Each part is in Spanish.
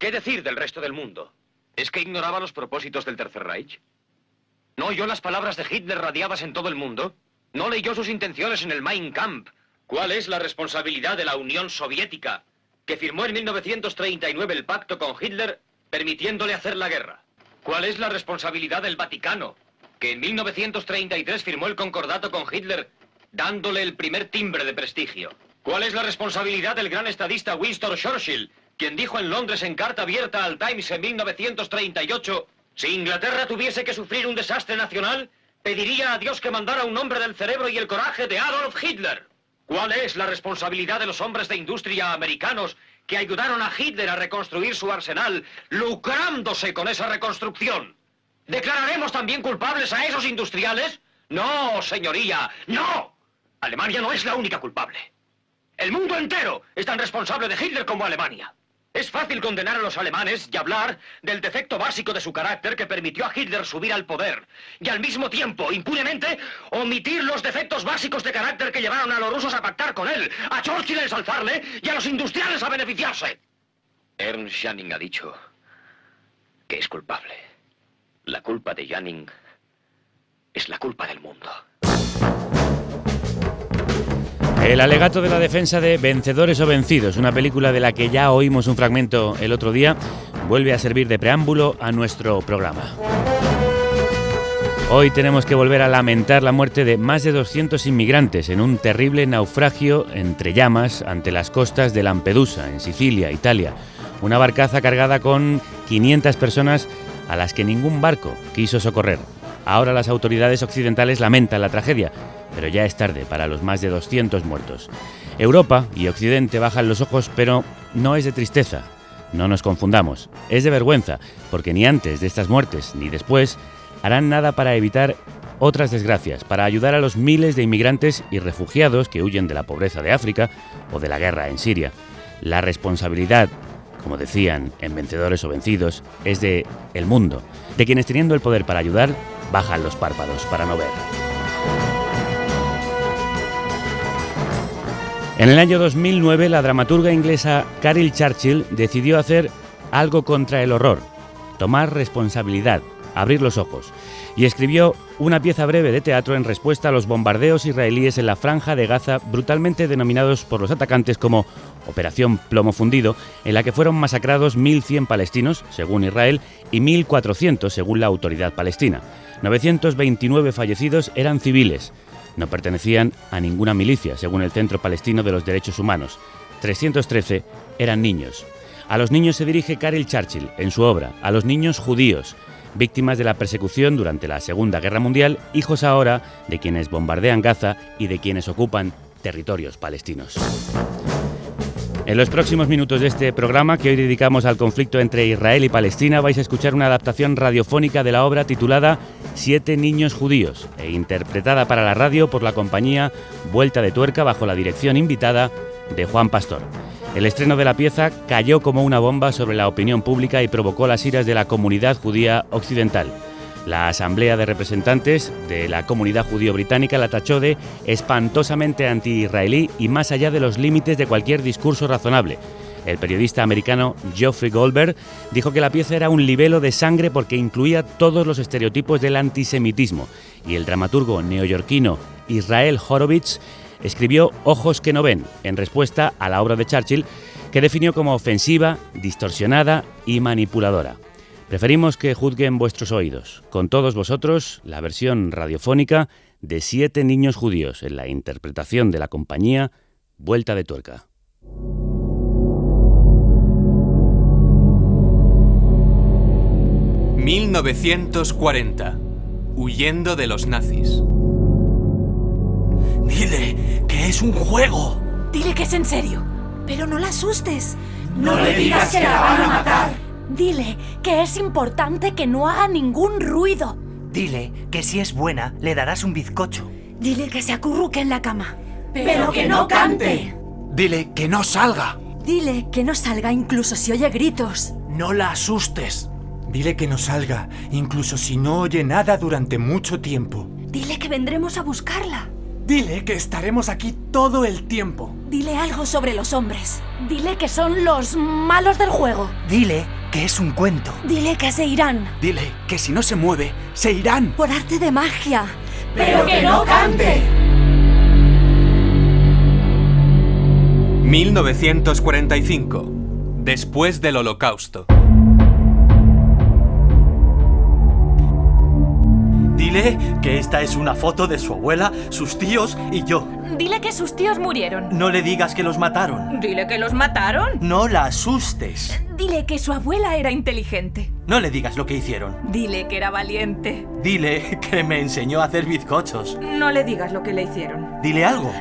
¿Qué decir del resto del mundo? ¿Es que ignoraba los propósitos del Tercer Reich? ¿No oyó las palabras de Hitler radiadas en todo el mundo? ¿No leyó sus intenciones en el Mein Kampf? ¿Cuál es la responsabilidad de la Unión Soviética, que firmó en 1939 el pacto con Hitler, permitiéndole hacer la guerra? ¿Cuál es la responsabilidad del Vaticano, que en 1933 firmó el concordato con Hitler, dándole el primer timbre de prestigio? ¿Cuál es la responsabilidad del gran estadista Winston Churchill, quien dijo en Londres en carta abierta al Times en 1938, si Inglaterra tuviese que sufrir un desastre nacional, pediría a Dios que mandara un hombre del cerebro y el coraje de Adolf Hitler? ¿Cuál es la responsabilidad de los hombres de industria americanos que ayudaron a Hitler a reconstruir su arsenal, lucrándose con esa reconstrucción? ¿Declararemos también culpables a esos industriales? No, señoría, no. Alemania no es la única culpable. El mundo entero es tan responsable de Hitler como Alemania. Es fácil condenar a los alemanes y hablar del defecto básico de su carácter que permitió a Hitler subir al poder y al mismo tiempo, impunemente, omitir los defectos básicos de carácter que llevaron a los rusos a pactar con él, a Churchill a ensalzarle y a los industriales a beneficiarse. Ernst Janning ha dicho que es culpable. La culpa de Janning es la culpa del mundo. El alegato de la defensa de Vencedores o Vencidos, una película de la que ya oímos un fragmento el otro día, vuelve a servir de preámbulo a nuestro programa. Hoy tenemos que volver a lamentar la muerte de más de 200 inmigrantes en un terrible naufragio entre llamas ante las costas de Lampedusa, en Sicilia, Italia. Una barcaza cargada con 500 personas a las que ningún barco quiso socorrer. Ahora las autoridades occidentales lamentan la tragedia, pero ya es tarde para los más de 200 muertos. Europa y Occidente bajan los ojos, pero no es de tristeza. No nos confundamos, es de vergüenza, porque ni antes de estas muertes ni después harán nada para evitar otras desgracias, para ayudar a los miles de inmigrantes y refugiados que huyen de la pobreza de África o de la guerra en Siria. La responsabilidad, como decían en Vencedores o Vencidos, es de el mundo, de quienes teniendo el poder para ayudar, bajan los párpados para no ver. En el año 2009, la dramaturga inglesa Carol Churchill decidió hacer algo contra el horror, tomar responsabilidad, abrir los ojos, y escribió una pieza breve de teatro en respuesta a los bombardeos israelíes en la franja de Gaza, brutalmente denominados por los atacantes como Operación Plomo Fundido, en la que fueron masacrados 1.100 palestinos, según Israel, y 1.400, según la autoridad palestina. 929 fallecidos eran civiles, no pertenecían a ninguna milicia, según el Centro Palestino de los Derechos Humanos. 313 eran niños. A los niños se dirige Karel Churchill en su obra, a los niños judíos, víctimas de la persecución durante la Segunda Guerra Mundial, hijos ahora de quienes bombardean Gaza y de quienes ocupan territorios palestinos. En los próximos minutos de este programa, que hoy dedicamos al conflicto entre Israel y Palestina, vais a escuchar una adaptación radiofónica de la obra titulada Siete niños judíos e interpretada para la radio por la compañía Vuelta de Tuerca bajo la dirección invitada de Juan Pastor. El estreno de la pieza cayó como una bomba sobre la opinión pública y provocó las iras de la comunidad judía occidental. La Asamblea de Representantes de la Comunidad Judío Británica la tachó de espantosamente anti-israelí y más allá de los límites de cualquier discurso razonable. El periodista americano Geoffrey Goldberg dijo que la pieza era un libelo de sangre porque incluía todos los estereotipos del antisemitismo y el dramaturgo neoyorquino Israel Horowitz escribió Ojos que no ven en respuesta a la obra de Churchill que definió como ofensiva, distorsionada y manipuladora. Preferimos que juzguen vuestros oídos. Con todos vosotros, la versión radiofónica de Siete niños judíos en la interpretación de la compañía Vuelta de Tuerca. ...1940... ...huyendo de los nazis... Dile que es un juego. Dile que es en serio. Pero no la asustes. No le digas que la van a matar. Dile que es importante que no haga ningún ruido. Dile que si es buena, le darás un bizcocho. Dile que se acurruque en la cama. Pero, que no cante. Dile que no salga. Dile que no salga incluso si oye gritos. No la asustes. Dile que no salga, incluso si no oye nada durante mucho tiempo. Dile que vendremos a buscarla. Dile que estaremos aquí todo el tiempo. Dile algo sobre los hombres. Dile que son los malos del juego. Dile que es un cuento. Dile que se irán. Dile que si no se mueve, se irán. Por arte de magia. Pero que no cante. 1945. Después del Holocausto. Dile que esta es una foto de su abuela, sus tíos y yo. Dile que sus tíos murieron. No le digas que los mataron. Dile que los mataron. No la asustes. Dile que su abuela era inteligente. No le digas lo que hicieron. Dile que era valiente. Dile que me enseñó a hacer bizcochos. No le digas lo que le hicieron. Dile algo.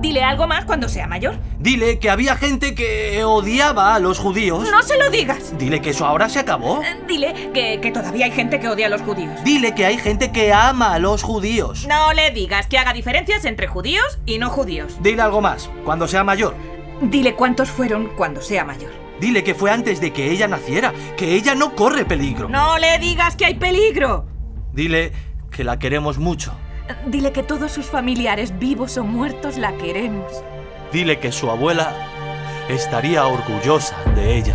Dile algo más cuando sea mayor. Dile que había gente que odiaba a los judíos. No se lo digas. Dile que eso ahora se acabó. Dile que, que todavía hay gente que odia a los judíos. Dile que hay gente que ama a los judíos. No le digas que haga diferencias entre judíos y no judíos. Dile algo más, cuando sea mayor. Dile cuántos fueron cuando sea mayor. Dile que fue antes de que ella naciera, que ella no corre peligro. No le digas que hay peligro. Dile que la queremos mucho. Dile que todos sus familiares, vivos o muertos, la queremos. Dile que su abuela estaría orgullosa de ella.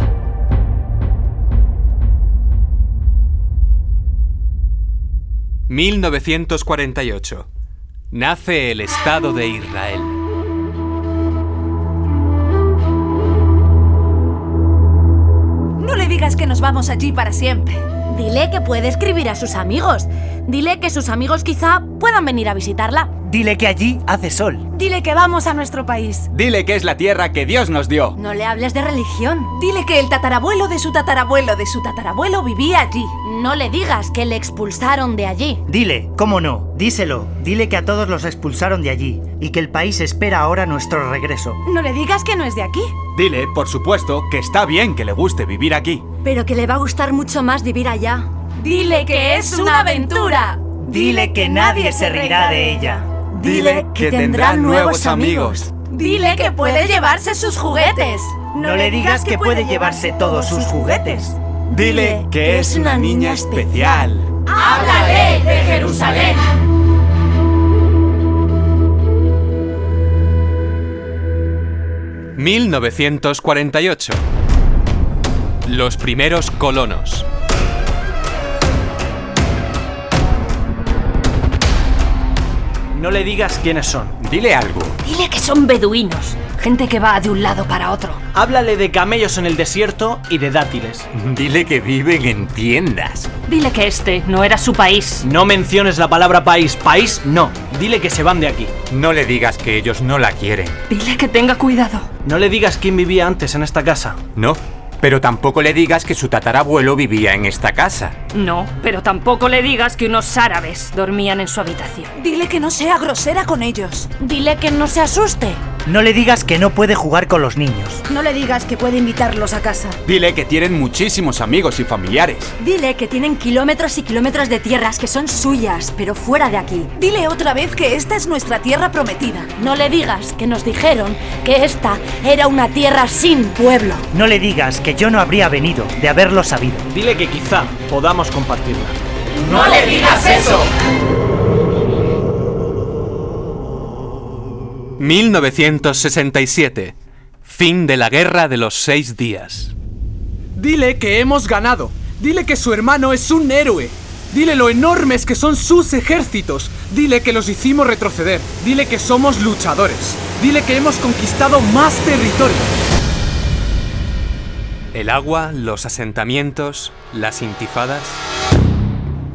...1948... Nace el Estado de Israel. No le digas que nos vamos allí para siempre. Dile que puede escribir a sus amigos. Dile que sus amigos quizá puedan venir a visitarla. Dile que allí hace sol. Dile que vamos a nuestro país. Dile que es la tierra que Dios nos dio. No le hables de religión. Dile que el tatarabuelo de su tatarabuelo de su tatarabuelo vivía allí. No le digas que le expulsaron de allí. Dile, cómo no, díselo. Dile que a todos los expulsaron de allí y que el país espera ahora nuestro regreso. No le digas que no es de aquí. Dile, por supuesto, que está bien que le guste vivir aquí. Pero que le va a gustar mucho más vivir allá. Dile que es una aventura. Dile que nadie se reirá de ella. Dile que tendrán nuevos amigos. Dile que puede llevarse sus juguetes. No le digas que puede llevarse todos sus juguetes. Dile que es una niña especial. ¡Háblale de Jerusalén! ...1948... Los primeros colonos. No le digas quiénes son. Dile algo. Dile que son beduinos. Gente que va de un lado para otro. Háblale de camellos en el desierto y de dátiles. Dile que viven en tiendas. Dile que este no era su país. No menciones la palabra país. País no. Dile que se van de aquí. No le digas que ellos no la quieren. Dile que tenga cuidado. No le digas quién vivía antes en esta casa. No, pero tampoco le digas que su tatarabuelo vivía en esta casa. No, pero tampoco le digas que unos árabes dormían en su habitación. Dile que no sea grosera con ellos. Dile que no se asuste. No le digas que no puede jugar con los niños. No le digas que puede invitarlos a casa. Dile que tienen muchísimos amigos y familiares. Dile que tienen kilómetros y kilómetros de tierras que son suyas, pero fuera de aquí. Dile otra vez que esta es nuestra tierra prometida. No le digas que nos dijeron que esta era una tierra sin pueblo. No le digas que yo no habría venido de haberlo sabido. Dile que quizá podamos compartirla. ¡No le digas eso! 1967. Fin de la Guerra de los Seis Días. Dile que hemos ganado. Dile que su hermano es un héroe. Dile lo enormes que son sus ejércitos. Dile que los hicimos retroceder. Dile que somos luchadores. Dile que hemos conquistado más territorio. El agua, los asentamientos, las intifadas.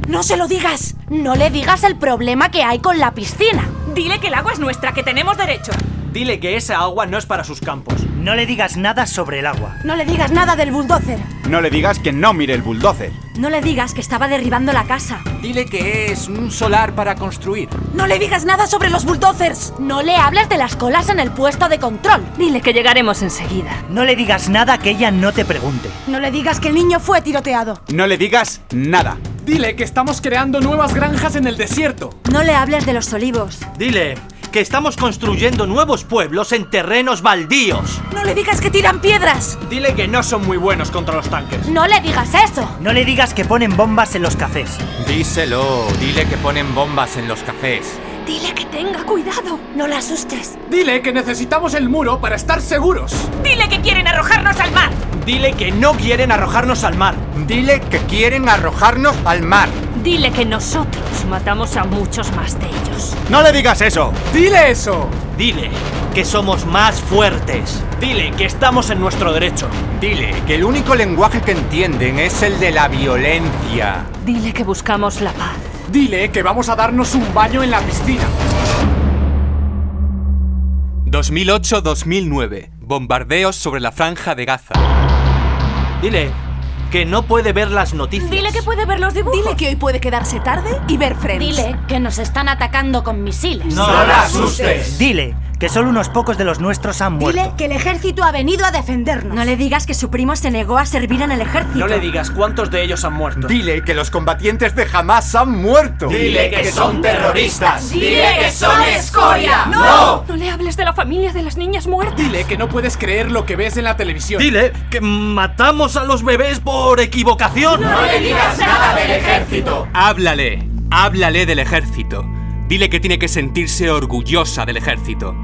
¡No se lo digas! No le digas el problema que hay con la piscina. Dile que el agua es nuestra, que tenemos derecho. Dile que esa agua no es para sus campos. No le digas nada sobre el agua. No le digas nada del bulldozer. No le digas que no mire el bulldozer. No le digas que estaba derribando la casa. Dile que es un solar para construir. No le digas nada sobre los bulldozers. No le hables de las colas en el puesto de control. Dile que llegaremos enseguida. No le digas nada que ella no te pregunte. No le digas que el niño fue tiroteado. No le digas nada. Dile que estamos creando nuevas granjas en el desierto. No le hables de los olivos. Dile que estamos construyendo nuevos pueblos en terrenos baldíos. No le digas que tiran piedras. Dile que no son muy buenos contra los tanques. No le digas eso. No le digas que ponen bombas en los cafés. Díselo. Dile que ponen bombas en los cafés. Dile que tenga cuidado. No la asustes. Dile que necesitamos el muro para estar seguros. Dile que quieren arrojarnos al mar. Dile que no quieren arrojarnos al mar. Dile que quieren arrojarnos al mar. Dile que nosotros matamos a muchos más de ellos. ¡No le digas eso! ¡Dile eso! Dile que somos más fuertes. Dile que estamos en nuestro derecho. Dile que el único lenguaje que entienden es el de la violencia. Dile que buscamos la paz. Dile que vamos a darnos un baño en la piscina. 2008-2009. Bombardeos sobre la franja de Gaza. Dile que no puede ver las noticias. Dile que puede ver los dibujos. Dile que hoy puede quedarse tarde y ver Friends. Dile que nos están atacando con misiles. No la asustes. Dile que solo unos pocos de los nuestros han muerto. Dile que el ejército ha venido a defendernos. No le digas que su primo se negó a servir en el ejército. No le digas cuántos de ellos han muerto. Dile que los combatientes de Hamas han muerto. Dile que son terroristas. Dile que son escoria. ¡No! No le hables de la familia de las niñas muertas. Dile que no puedes creer lo que ves en la televisión. Dile que matamos a los bebés por equivocación. No le digas nada del ejército. Háblale, háblale del ejército. Dile que tiene que sentirse orgullosa del ejército.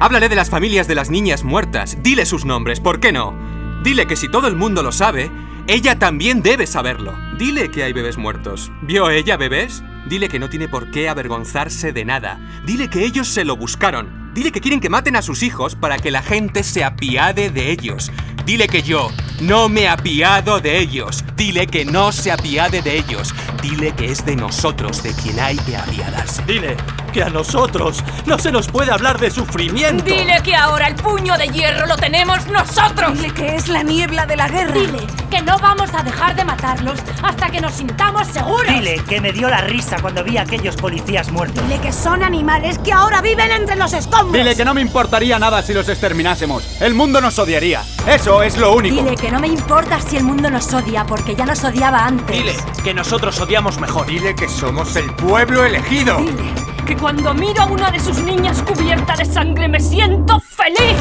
Háblale de las familias de las niñas muertas. Dile sus nombres, ¿por qué no? Dile que si todo el mundo lo sabe, ella también debe saberlo. Dile que hay bebés muertos. ¿Vio ella bebés? Dile que no tiene por qué avergonzarse de nada. Dile que ellos se lo buscaron. Dile que quieren que maten a sus hijos para que la gente se apiade de ellos. Dile que yo no me apiado de ellos. Dile que no se apiade de ellos. Dile que es de nosotros de quien hay que apiadarse. Dile que a nosotros no se nos puede hablar de sufrimiento. Dile que ahora el puño de hierro lo tenemos nosotros. Dile que es la niebla de la guerra. Dile que no vamos a dejar de matarlos hasta que nos sintamos seguros. Dile que me dio la risa cuando vi a aquellos policías muertos. Dile que son animales que ahora viven entre los escombros. Dile que no me importaría nada si los exterminásemos. El mundo nos odiaría. Eso es lo único. Dile que no me importa si el mundo nos odia, porque ya nos odiaba antes. Dile que nosotros odiamos mejor. Dile que somos el pueblo elegido. Dile que cuando miro a una de sus niñas cubierta de sangre me siento feliz.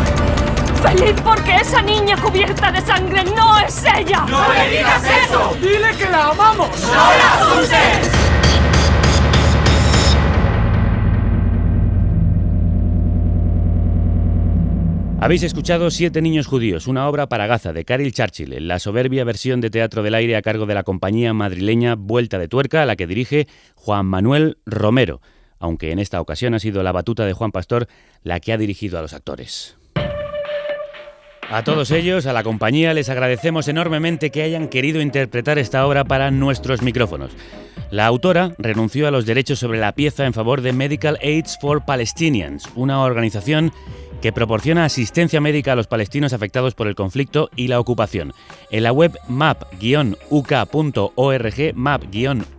Feliz porque esa niña cubierta de sangre no es ella. ¡No le digas eso! Dile que la amamos. ¡No la asustes! Habéis escuchado Siete niños judíos, una obra para Gaza de Karil Churchill, la soberbia versión de teatro del aire a cargo de la compañía madrileña Vuelta de Tuerca, a la que dirige Juan Manuel Romero, aunque en esta ocasión ha sido la batuta de Juan Pastor la que ha dirigido a los actores. A todos ellos, a la compañía, les agradecemos enormemente que hayan querido interpretar esta obra para nuestros micrófonos. La autora renunció a los derechos sobre la pieza en favor de Medical Aids for Palestinians, una organización que proporciona asistencia médica a los palestinos afectados por el conflicto y la ocupación. En la web map-uk.org, map-uk.org,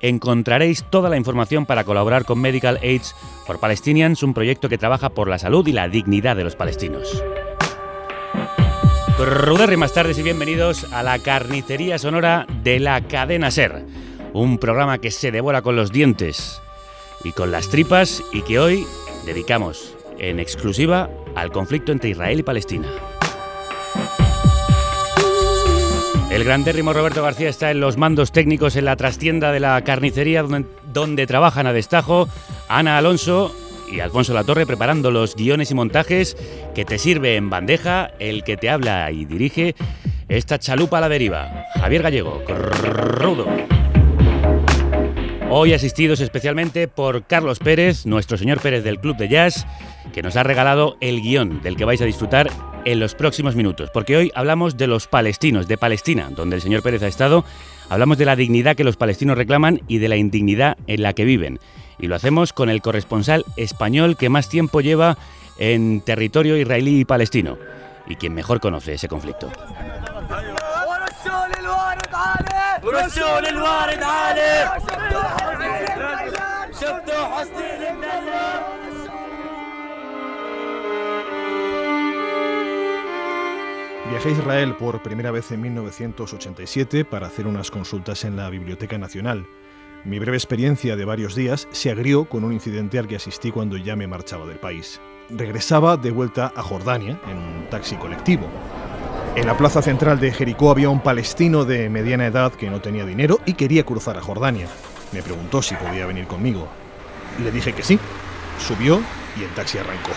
encontraréis toda la información para colaborar con Medical Aids for Palestinians, un proyecto que trabaja por la salud y la dignidad de los palestinos. Crudérrimas tardes y bienvenidos a la carnicería sonora de la cadena Ser, un programa que se devora con los dientes y con las tripas y que hoy dedicamos en exclusiva al conflicto entre Israel y Palestina. El grandérrimo Roberto García está en los mandos técnicos en la trastienda de la carnicería donde, trabajan a destajo Ana Alonso y Alfonso Latorre preparando los guiones y montajes que te sirve en bandeja el que te habla y dirige esta chalupa a la deriva. Javier Gallego, rudo. Hoy asistidos especialmente por Carlos Pérez, nuestro señor Pérez del Club de Jazz, que nos ha regalado el guion del que vais a disfrutar en los próximos minutos, porque hoy hablamos de los palestinos, de Palestina, donde el señor Pérez ha estado, hablamos de la dignidad que los palestinos reclaman y de la indignidad en la que viven. Y lo hacemos con el corresponsal español que más tiempo lleva en territorio israelí y palestino, y quien mejor conoce ese conflicto. Viajé a Israel por primera vez en 1987 para hacer unas consultas en la Biblioteca Nacional. Mi breve experiencia de varios días se agrió con un incidente al que asistí cuando ya me marchaba del país. Regresaba de vuelta a Jordania en un taxi colectivo. En la plaza central de Jericó había un palestino de mediana edad que no tenía dinero y quería cruzar a Jordania. Me preguntó si podía venir conmigo. Le dije que sí. Subió y el taxi arrancó.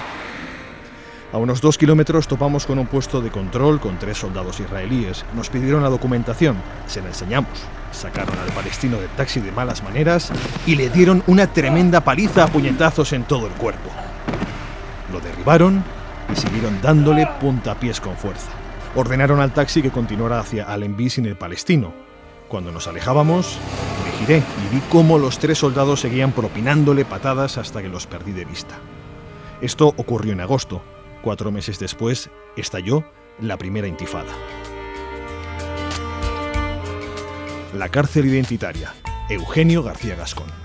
A unos dos kilómetros topamos con un puesto de control con tres soldados israelíes. Nos pidieron la documentación, se la enseñamos. Sacaron al palestino del taxi de malas maneras y le dieron una tremenda paliza a puñetazos en todo el cuerpo. Lo derribaron y siguieron dándole puntapiés con fuerza. Ordenaron al taxi que continuara hacia Allenby sin el palestino. Cuando nos alejábamos, me giré y vi cómo los tres soldados seguían propinándole patadas hasta que los perdí de vista. Esto ocurrió en agosto. Cuatro meses después estalló la primera intifada. La cárcel identitaria. Eugenio García Gascón.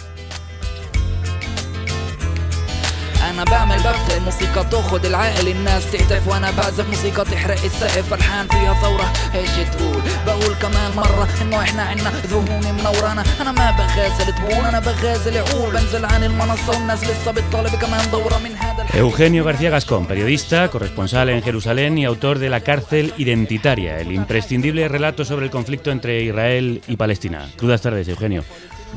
أنا بعمل ببث الموسيقى تاخد العقل الناس تهتف وأنا بعزف موسيقى تحرق السقف فرحان فيها ثورة. هيك تقول؟ بقول كمان مرة إنه إحنا عنا ذهون منورانا أنا ما بغازل تبون أنا بغازل عقول. بنزل عن المنصة والناس لسه بتطالب كمان دورة من هذا Eugenio García Gascón, periodista, corresponsal en Jerusalén y autor de La cárcel identitaria, el imprescindible relato sobre el conflicto entre Israel y Palestina. Crudas tardes, Eugenio.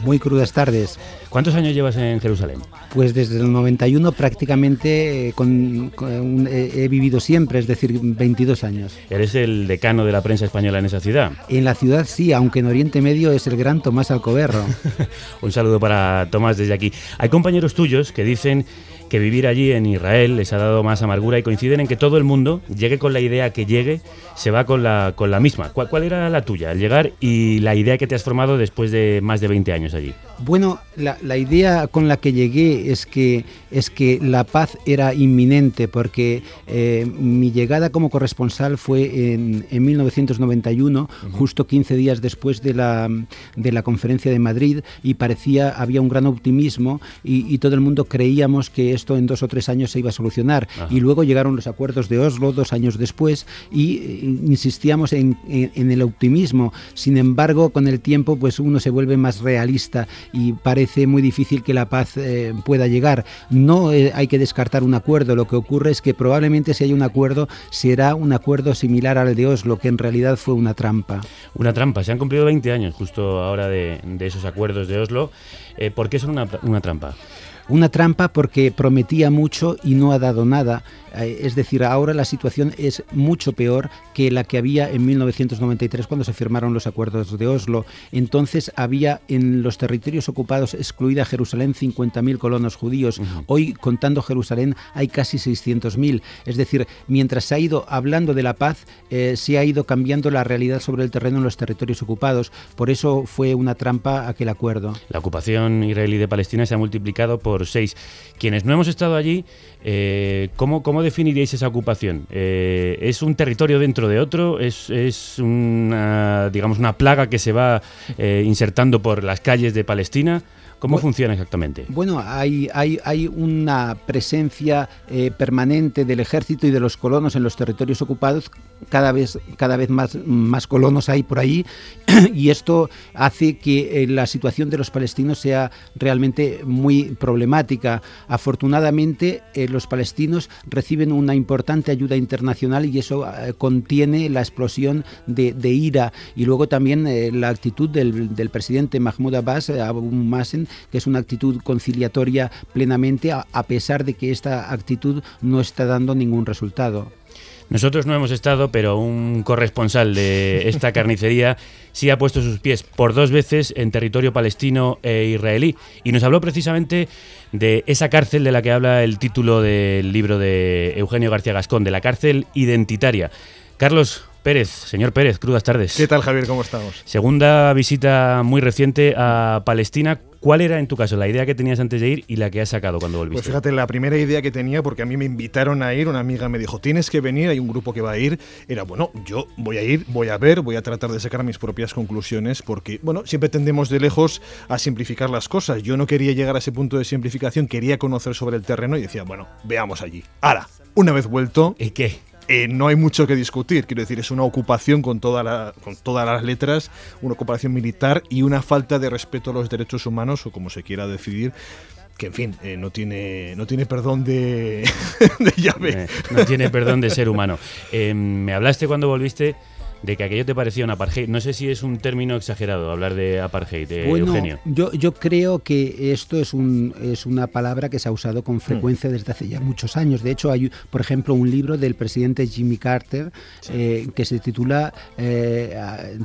Muy crudas tardes. ¿Cuántos años llevas en Jerusalén? Pues desde el 91 prácticamente eh, con, con, eh, he vivido siempre, es decir, 22 años. Eres el decano de la prensa española en esa ciudad. En la ciudad sí, aunque en Oriente Medio es el gran Tomás Alcoberro. Un saludo para Tomás desde aquí. Hay compañeros tuyos que dicen que vivir allí en Israel les ha dado más amargura y coinciden en que todo el mundo, llegue con la idea que llegue, se va con la, con la misma. ¿Cuál, ¿Cuál, era la tuya, el llegar y la idea que te has formado después de más de 20 años allí? Bueno, la, la idea con la que llegué es que, es que la paz era inminente, porque eh, mi llegada como corresponsal fue en, en 1991, uh -huh. justo 15 días después de la, de la conferencia de Madrid, y parecía, había un gran optimismo y, y todo el mundo creíamos que esto en dos o tres años se iba a solucionar. Y luego llegaron los acuerdos de Oslo dos años después y eh, insistíamos en, en, en, el optimismo. Sin embargo, con el tiempo, pues uno se vuelve más realista y parece muy difícil que la paz eh, pueda llegar. No eh, hay que descartar un acuerdo. Lo que ocurre es que probablemente si hay un acuerdo será un acuerdo similar al de Oslo, que en realidad fue una trampa. Una trampa. Se han cumplido 20 años justo ahora de, de esos acuerdos de Oslo. Eh, ¿Por qué son una, una trampa? Una trampa porque prometía mucho y no ha dado nada. Eh, es decir, ahora la situación es mucho peor que la que había en 1993 cuando se firmaron los acuerdos de Oslo. Entonces había en los territorios ocupados, excluida Jerusalén, 50.000 colonos judíos. Uh -huh. Hoy, contando Jerusalén, hay casi 600.000. Es decir, mientras se ha ido hablando de la paz, eh, se ha ido cambiando la realidad sobre el terreno en los territorios ocupados. Por eso fue una trampa aquel acuerdo. La ocupación israelí de Palestina se ha multiplicado por seis. Quienes no hemos estado allí, eh, ¿cómo, ¿cómo, definiríais esa ocupación? Eh, ¿Es un territorio dentro de otro? ¿Es, es una, digamos, una plaga que se va eh, insertando por las calles de Palestina? ¿Cómo bueno, funciona exactamente? Bueno, hay, hay, hay una presencia eh, permanente del ejército y de los colonos en los territorios ocupados. Cada vez, cada vez más, más colonos hay por ahí y esto hace que eh, la situación de los palestinos sea realmente muy problemática. Afortunadamente, eh, los palestinos reciben una importante ayuda internacional y eso contiene la explosión de, de, ira. Y luego también la actitud del, del, presidente Mahmoud Abbas, Abu Mazen, que es una actitud conciliatoria plenamente, a, a pesar de que esta actitud no está dando ningún resultado. Nosotros no hemos estado, pero un corresponsal de esta carnicería sí ha puesto sus pies por dos veces en territorio palestino e israelí y nos habló precisamente de esa cárcel de la que habla el título del libro de Eugenio García Gascón, de la cárcel identitaria. Carlos, Pérez, señor Pérez, crudas tardes. ¿Qué tal, Javier? ¿Cómo estamos? Segunda visita muy reciente a Palestina. ¿Cuál era en tu caso la idea que tenías antes de ir y la que has sacado cuando volviste? Pues fíjate, la primera idea que tenía, porque a mí me invitaron a ir, una amiga me dijo, tienes que venir, hay un grupo que va a ir, era, bueno, yo voy a ir, voy a ver, voy a tratar de sacar mis propias conclusiones, porque, bueno, siempre tendemos de lejos a simplificar las cosas. Yo no quería llegar a ese punto de simplificación, quería conocer sobre el terreno y decía, bueno, veamos allí. Ahora, una vez vuelto... ¿Y qué? Eh, no hay mucho que discutir. Quiero decir, es una ocupación con, toda la, con todas las letras, una ocupación militar y una falta de respeto a los derechos humanos, o como se quiera decidir, que en fin, eh, no, tiene, no tiene perdón de, de llave. Eh, no tiene perdón de ser humano. Eh, me hablaste cuando volviste de que aquello te parecía un apartheid. No sé si es un término exagerado hablar de apartheid, eh, bueno, Eugenio. Yo, yo creo que esto es, un, es una palabra que se ha usado con frecuencia desde hace ya muchos años. De hecho, hay, por ejemplo, un libro del presidente Jimmy Carter eh, que se titula, eh,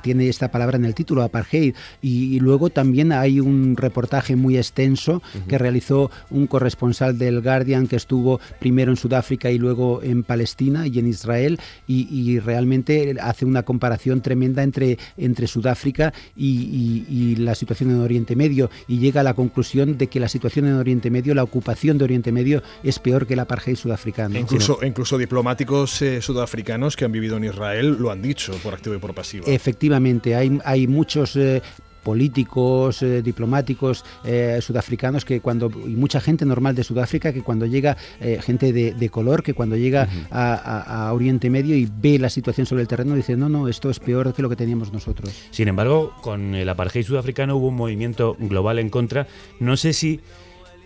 tiene esta palabra en el título, apartheid. Y, y luego también hay un reportaje muy extenso que realizó un corresponsal del Guardian que estuvo primero en Sudáfrica y luego en Palestina y en Israel y, y realmente hace una comparación tremenda entre, entre Sudáfrica y, y, y, la situación en Oriente Medio y llega a la conclusión de que la situación en Oriente Medio, la ocupación de Oriente Medio es peor que el apartheid sudafricano. E incluso, incluso diplomáticos eh, sudafricanos que han vivido en Israel lo han dicho por activo y por pasivo. Efectivamente, hay, hay muchos eh, políticos, eh, diplomáticos eh, sudafricanos que cuando y mucha gente normal de Sudáfrica que cuando llega eh, gente de, de, color que cuando llega uh -huh. a, a, a, Oriente Medio y ve la situación sobre el terreno dice no no esto es peor que lo que teníamos nosotros. Sin embargo con el apartheid sudafricano hubo un movimiento global en contra. No sé si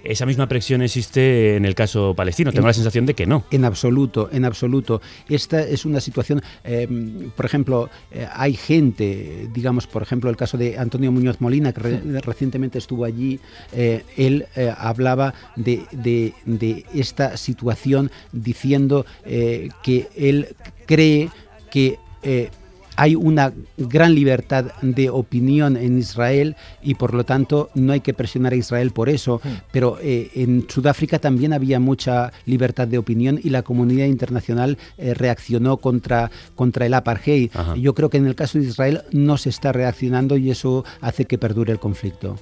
esa misma presión existe en el caso palestino. Tengo en, la sensación de que no. En absoluto, en absoluto. Esta es una situación, eh, por ejemplo, eh, hay gente, digamos, por ejemplo, el caso de Antonio Muñoz Molina, que re recientemente estuvo allí, eh, él hablaba de, de, de, esta situación diciendo que él cree que hay una gran libertad de opinión en Israel y por lo tanto no hay que presionar a Israel por eso, pero eh, en Sudáfrica también había mucha libertad de opinión y la comunidad internacional eh, reaccionó contra, contra el apartheid. Ajá. Yo creo que en el caso de Israel no se está reaccionando y eso hace que perdure el conflicto.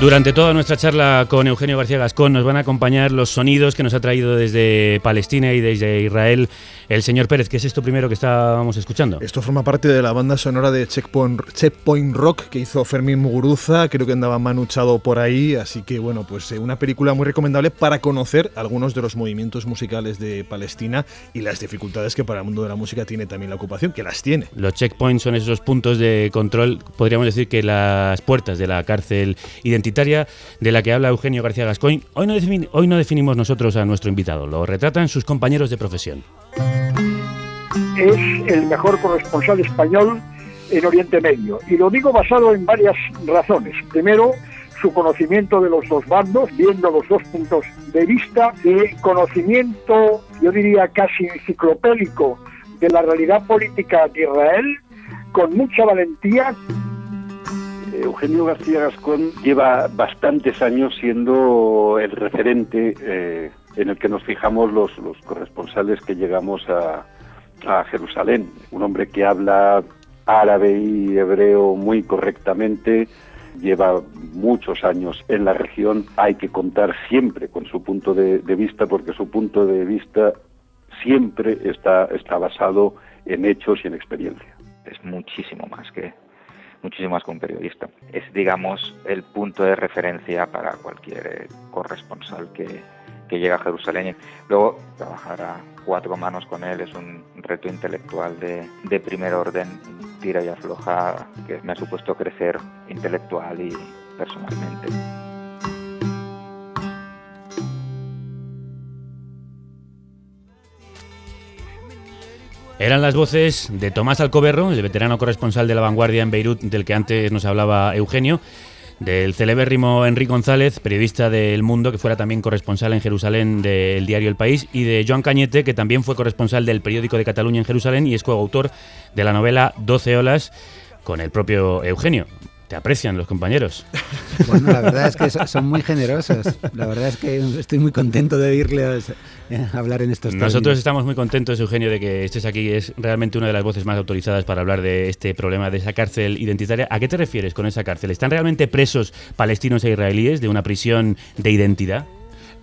Durante toda nuestra charla con Eugenio García Gascón nos van a acompañar los sonidos que nos ha traído desde Palestina y desde Israel el señor Pérez. ¿Qué es esto primero que estábamos escuchando? Esto forma parte de la banda sonora de Checkpoint, Checkpoint Rock que hizo Fermín Muguruza. Creo que andaba manuchado por ahí. Así que, bueno, pues eh, una película muy recomendable para conocer algunos de los movimientos musicales de Palestina y las dificultades que para el mundo de la música tiene también la ocupación, que las tiene. Los checkpoints son esos puntos de control, podríamos decir que las puertas de la cárcel identitaria de la que habla Eugenio García Gascoigne. Hoy no, hoy no definimos nosotros a nuestro invitado, lo retratan sus compañeros de profesión. Es el mejor corresponsal español en Oriente Medio y lo digo basado en varias razones. Primero, su conocimiento de los dos bandos, viendo los dos puntos de vista, de conocimiento, yo diría casi enciclopédico, de la realidad política de Israel, con mucha valentía. Eugenio García Gascón lleva bastantes años siendo el referente eh, en el que nos fijamos los, los corresponsales que llegamos a, a, Jerusalén. Un hombre que habla árabe y hebreo muy correctamente, lleva muchos años en la región. Hay que contar siempre con su punto de, vista porque su punto de vista siempre está, está basado en hechos y en experiencia. Es muchísimo más que muchísimo más que un periodista. Es, digamos, el punto de referencia para cualquier corresponsal que, que llega a Jerusalén. Luego, trabajar a cuatro manos con él es un reto intelectual de, de primer orden, tira y afloja, que me ha supuesto crecer intelectual y personalmente. Eran las voces de Tomás Alcoberro, el veterano corresponsal de la vanguardia en Beirut, del que antes nos hablaba Eugenio, del celebérrimo Enrique González, periodista del Mundo, que fuera también corresponsal en Jerusalén del diario El País, y de Joan Cañete, que también fue corresponsal del periódico de Cataluña en Jerusalén y es coautor de la novela 12 olas con el propio Eugenio. Te aprecian los compañeros. Bueno, la verdad es que son muy generosos. La verdad es que estoy muy contento de oírles hablar en estos Nosotros términos. estamos muy contentos, Eugenio, de que estés aquí. Es realmente una de las voces más autorizadas para hablar de este problema, de esa cárcel identitaria. ¿A qué te refieres con esa cárcel? ¿Están realmente presos palestinos e israelíes de una prisión de identidad?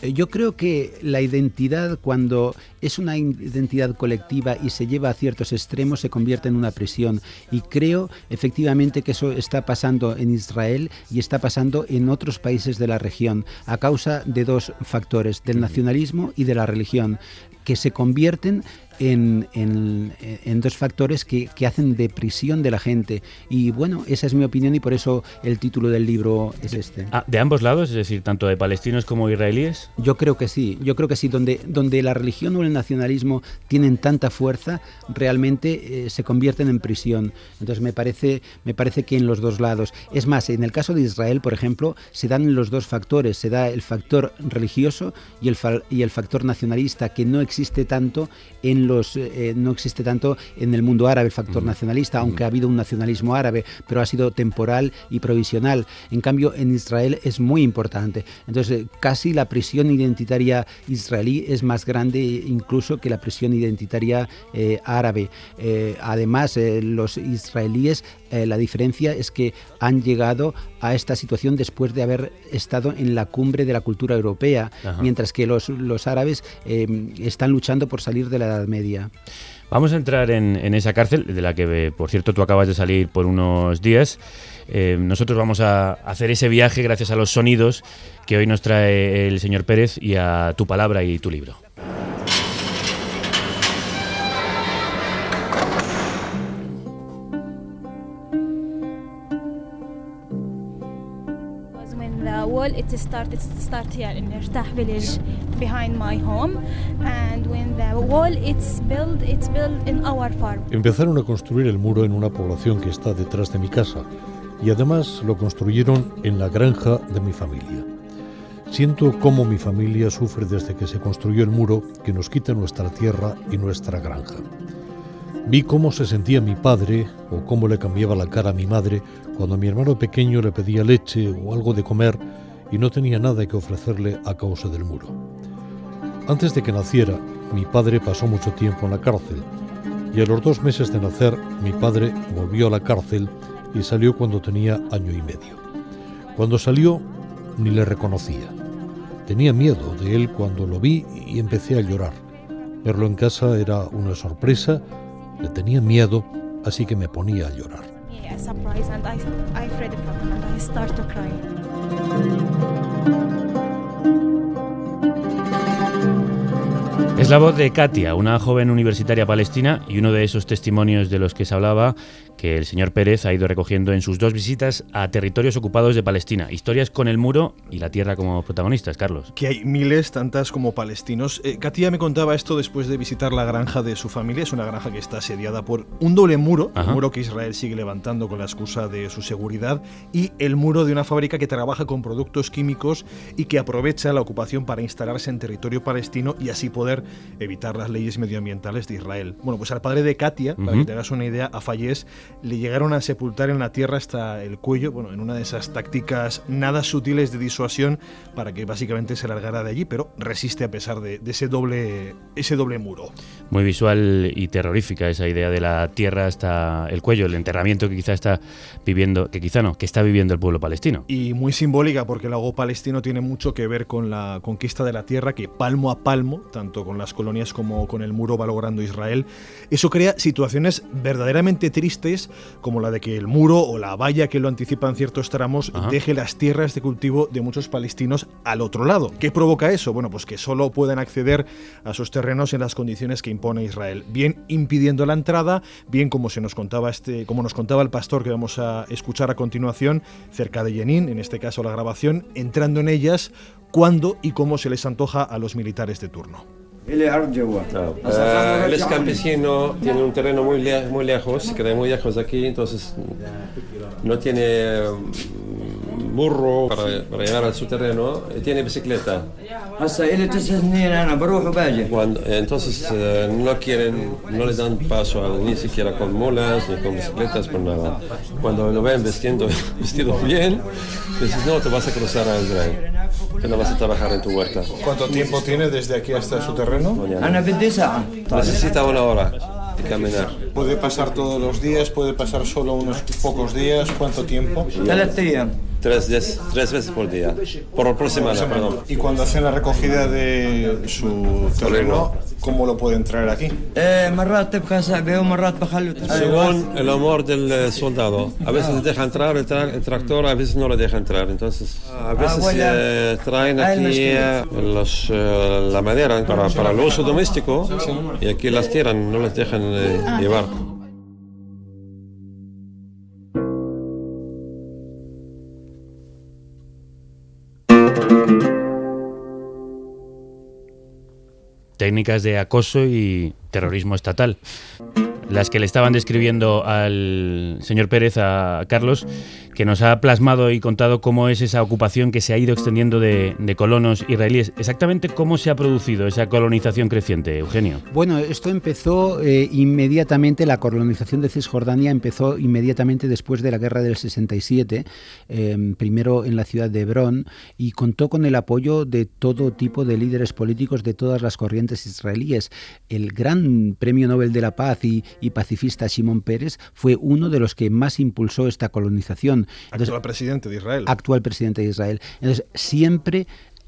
Yo creo que la identidad, cuando es una identidad colectiva y se lleva a ciertos extremos, se convierte en una prisión. Y creo efectivamente que eso está pasando en Israel y está pasando en otros países de la región, a causa de dos factores, del nacionalismo y de la religión que se convierten en, en- en dos factores que, que hacen de prisión de la gente. Y bueno, esa es mi opinión y por eso el título del libro es este. Ah, ¿De ambos lados? Es decir, tanto de palestinos como israelíes. Yo creo que sí, yo creo que sí, donde, donde la religión o el nacionalismo tienen tanta fuerza, realmente eh, se convierten en prisión. Entonces me parece, me parece que en los dos lados. Es más, en el caso de Israel, por ejemplo, se dan los dos factores, se da el factor religioso y el, fa- y el factor nacionalista, que no existe tanto en los eh, no existe tanto en el mundo árabe el factor nacionalista, aunque ha habido un nacionalismo árabe, pero ha sido temporal y provisional. En cambio, en Israel es muy importante. Entonces, eh, casi la prisión identitaria israelí es más grande incluso que la prisión identitaria eh, árabe. Eh, además, eh, los israelíes, eh, la diferencia es que han llegado a esta situación después de haber estado en la cumbre de la cultura europea, Ajá. mientras que los, los árabes eh, están luchando por salir de la Edad Media. Vamos a entrar en, en esa cárcel, de la que, eh, por cierto, tú acabas de salir por unos días. Eh, nosotros vamos a hacer ese viaje gracias a los sonidos que hoy nos trae el señor Pérez y a tu palabra y tu libro. Wall it started start here in Irtah village behind my home and when the wall it's built it's built in our farm Empezaron a construir el muro en una población que está detrás de mi casa y además lo construyeron en la granja de mi familia. Siento cómo mi familia sufre desde que se construyó el muro que nos quita nuestra tierra y nuestra granja. Vi cómo se sentía mi padre o cómo le cambiaba la cara a mi madre cuando mi hermano pequeño le pedía leche o algo de comer y no tenía nada que ofrecerle a causa del muro. Antes de que naciera, mi padre pasó mucho tiempo en la cárcel y a los dos meses de nacer mi padre volvió a la cárcel y salió cuando tenía año y medio. Cuando salió ni le reconocía. Tenía miedo de él cuando lo vi y empecé a llorar. Verlo en casa era una sorpresa, le tenía miedo, así que me ponía a llorar. yeah Es la voz de Katia, una joven universitaria palestina y uno de esos testimonios de los que se hablaba que el señor Pérez ha ido recogiendo en sus dos visitas a territorios ocupados de Palestina. Historias con el muro y la tierra como protagonistas, Carlos. Que hay miles, tantas como palestinos. Eh, Katia me contaba esto después de visitar la granja de su familia. Es una granja que está asediada por un doble muro, Ajá. el muro que Israel sigue levantando con la excusa de su seguridad, y el muro de una fábrica que trabaja con productos químicos y que aprovecha la ocupación para instalarse en territorio palestino y así poder evitar las leyes medioambientales de Israel. Bueno, pues al padre de Katia, para que te hagas una idea, a Fayez le llegaron a sepultar en la tierra hasta el cuello, bueno, en una de esas tácticas nada sutiles de disuasión para que básicamente se largara de allí, pero resiste a pesar de, de ese, doble, ese doble muro. Muy visual y terrorífica esa idea de la tierra hasta el cuello, el enterramiento que quizá está viviendo, que quizá no, que está viviendo el pueblo palestino. Y muy simbólica porque el lago palestino tiene mucho que ver con la conquista de la tierra que palmo a palmo, tanto con las colonias como con el muro va logrando Israel. Eso crea situaciones verdaderamente tristes como la de que el muro o la valla que lo anticipa en ciertos tramos Ajá. deje las tierras de cultivo de muchos palestinos al otro lado. ¿Qué provoca eso? Bueno, pues que solo puedan acceder a sus terrenos en las condiciones que impone Israel, bien impidiendo la entrada, bien como se nos contaba este, como nos contaba el pastor que vamos a escuchar a continuación cerca de Jenin, en este caso la grabación, entrando en ellas cuando y cómo se les antoja a los militares de turno. Ah, él es campesino, tiene un terreno muy, le- muy lejos, queda muy lejos de aquí, entonces no tiene mm, burro para, para llegar a su terreno, y tiene bicicleta. Cuando- entonces eh, no quieren, no le dan paso a- ni siquiera con mulas ni con bicicletas, con nada. Cuando lo ven vestiendo, vestido bien, dices, no, te vas a cruzar a Israel, que no vas a trabajar en tu huerta. ¿Cuánto tiempo tiene desde aquí hasta su terreno? Necesita una hora de caminar. ¿Puede pasar todos los días? ¿Puede pasar solo unos pocos días? ¿Cuánto tiempo? tres, diez, tres veces por día, por, por semana. Perdón. Y cuando hacen la recogida de su terreno, ¿cómo lo pueden traer aquí? Según el amor del eh, soldado. A veces deja entrar el, tra el tractor, a veces no le deja entrar. Entonces, a veces eh, traen aquí eh, los, eh, la madera para, para, el uso doméstico y aquí las tiran, no les dejan eh, llevar. Técnicas de acoso y terrorismo estatal. Las que le estaban describiendo al señor Pérez, a Carlos, que nos ha plasmado y contado cómo es esa ocupación que se ha ido extendiendo de, colonos israelíes. Exactamente cómo se ha producido esa colonización creciente, Eugenio. Bueno, esto empezó eh, inmediatamente, la colonización de Cisjordania empezó inmediatamente después de la guerra del 67, eh, primero en la ciudad de Hebrón, y contó con el apoyo de todo tipo de líderes políticos de todas las corrientes israelíes. El gran premio Nobel de la Paz y, y pacifista Shimon Peres fue uno de los que más impulsó esta colonización. Entonces, Actual presidente de Israel. actual presidente de Israel. Entonces, siempre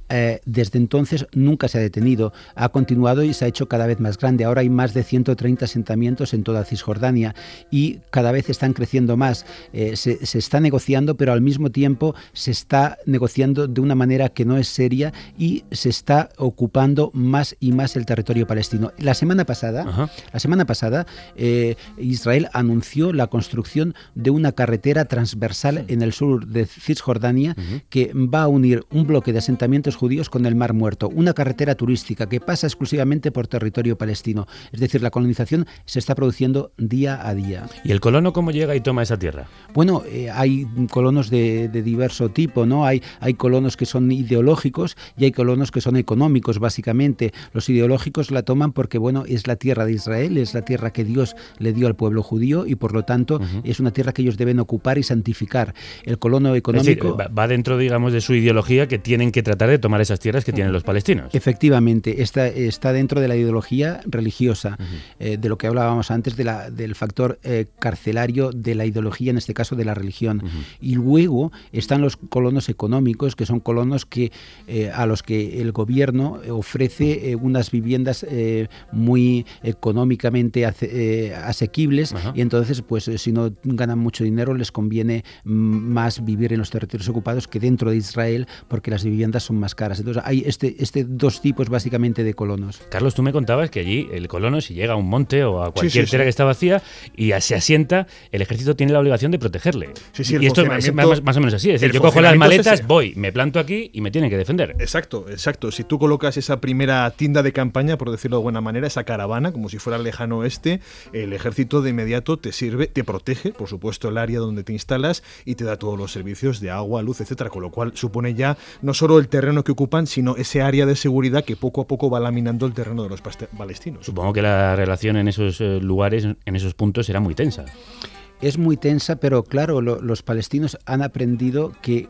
eh, desde entonces nunca se ha detenido, ha continuado y se ha hecho cada vez más grande. Ahora hay más de 130 asentamientos en toda Cisjordania y cada vez están creciendo más. Eh, se, se está negociando, pero al mismo tiempo se está negociando de una manera que no es seria y se está ocupando más y más el territorio palestino. La semana pasada, la semana pasada, eh, Israel anunció la construcción de una carretera transversal en el sur de Cisjordania que va a unir un bloque de asentamientos judíos con el Mar Muerto, una carretera turística que pasa exclusivamente por territorio palestino. Es decir, la colonización se está produciendo día a día. ¿Y el colono cómo llega y toma esa tierra? Bueno, eh, hay colonos de, de diverso tipo, ¿no? Hay, hay colonos que son ideológicos y hay colonos que son económicos, básicamente. Los ideológicos la toman porque, bueno, es la tierra de Israel, es la tierra que Dios le dio al pueblo judío y, por lo tanto, es una tierra que ellos deben ocupar y santificar. El colono Es decir, económico... va dentro, digamos, de su ideología que tienen que tratar de tomar esas tierras que tienen los palestinos. Efectivamente, está, está dentro de la ideología religiosa, eh, de lo que hablábamos antes, de la, del factor eh, carcelario de la ideología, en este caso de la religión. Y luego están los colonos económicos, que son colonos que, eh, a los que el gobierno ofrece unas viviendas muy económicamente asequibles y entonces, pues si no ganan mucho dinero, les conviene mm, más vivir en los territorios ocupados que dentro de Israel, porque las viviendas son más caras. Entonces hay este, este dos tipos básicamente de colonos. Carlos, tú me contabas que allí el colono, si llega a un monte o a cualquier sí, tierra sí. que está vacía y se asienta, el ejército tiene la obligación de protegerle. Sí, sí, el y esto es más, o menos así. Es decir, yo cojo las maletas, voy, me planto aquí y me tienen que defender. Exacto, exacto. Si tú colocas esa primera tienda de campaña, por decirlo de buena manera, esa caravana, como si fuera el lejano oeste, el ejército de inmediato te sirve, te protege, por supuesto, el área donde te instalas y te da todos los servicios de agua, luz, etcétera. Con lo cual supone ya no solo el terreno que ocupan, sino ese área de seguridad que poco a poco va laminando el terreno de los palestinos. Supongo que la relación en esos eh, lugares, en esos puntos, era muy tensa. Es muy tensa, pero claro, lo- los palestinos han aprendido que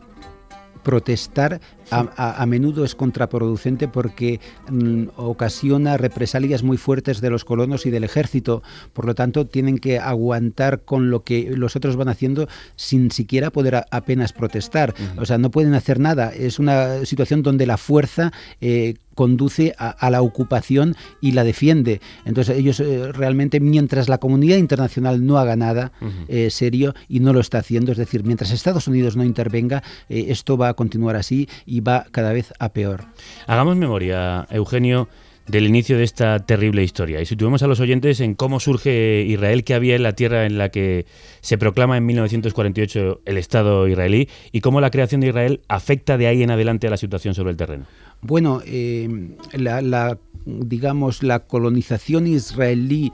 protestar a, a- a menudo es contraproducente porque mm, ocasiona represalias muy fuertes de los colonos y del ejército. Por lo tanto, tienen que aguantar con lo que los otros van haciendo sin siquiera poder a- apenas protestar. O sea, no pueden hacer nada. Es una situación donde la fuerza eh, conduce a, a la ocupación y la defiende. Entonces ellos eh, realmente, mientras la comunidad internacional no haga nada eh, serio y no lo está haciendo, es decir, mientras Estados Unidos no intervenga, eh, esto va a continuar así y va cada vez a peor. Hagamos memoria, Eugenio, del inicio de esta terrible historia y situemos a los oyentes en cómo surge Israel, qué había en la tierra en la que se proclama en 1948 el Estado israelí y cómo la creación de Israel afecta de ahí en adelante a la situación sobre el terreno. Bueno, eh, la, la, digamos, la colonización israelí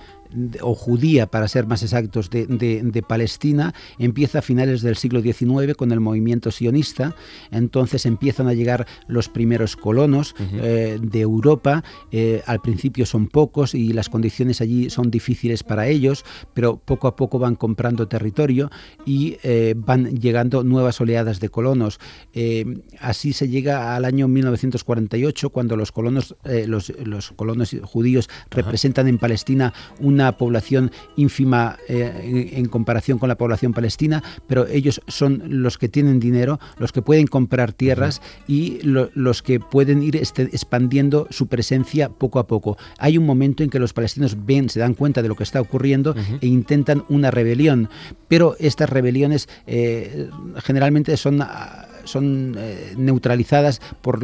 o judía, para ser más exactos, de, de- de Palestina, empieza a finales del siglo XIX con el movimiento sionista. Entonces empiezan a llegar los primeros colonos eh, de Europa. Eh, al principio son pocos y las condiciones allí son difíciles para ellos, pero poco a poco van comprando territorio y eh, van llegando nuevas oleadas de colonos. Así se llega al año 1948, cuando los colonos, los, los colonos judíos representan en Palestina una una población ínfima eh, en, comparación con la población palestina, pero ellos son los que tienen dinero, los que pueden comprar tierras y los que pueden ir este, expandiendo su presencia poco a poco. Hay un momento en que los palestinos ven, se dan cuenta de lo que está ocurriendo e intentan una rebelión, pero estas rebeliones eh, generalmente son son eh, neutralizadas por,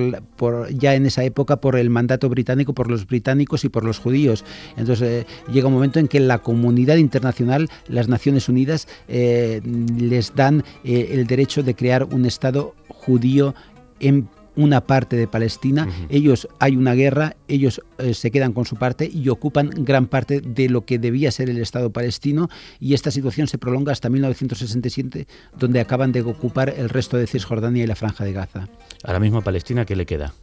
ya en esa época por el mandato británico, por los británicos y por los judíos. Entonces eh, llega un momento en que la comunidad internacional, las Naciones Unidas, eh, les dan el derecho de crear un Estado judío en una parte de Palestina, ellos hay una guerra, ellos eh, se quedan con su parte y ocupan gran parte de lo que debía ser el Estado palestino y esta situación se prolonga hasta 1967, donde acaban de ocupar el resto de Cisjordania y la franja de Gaza. Ahora mismo a Palestina, ¿qué le queda?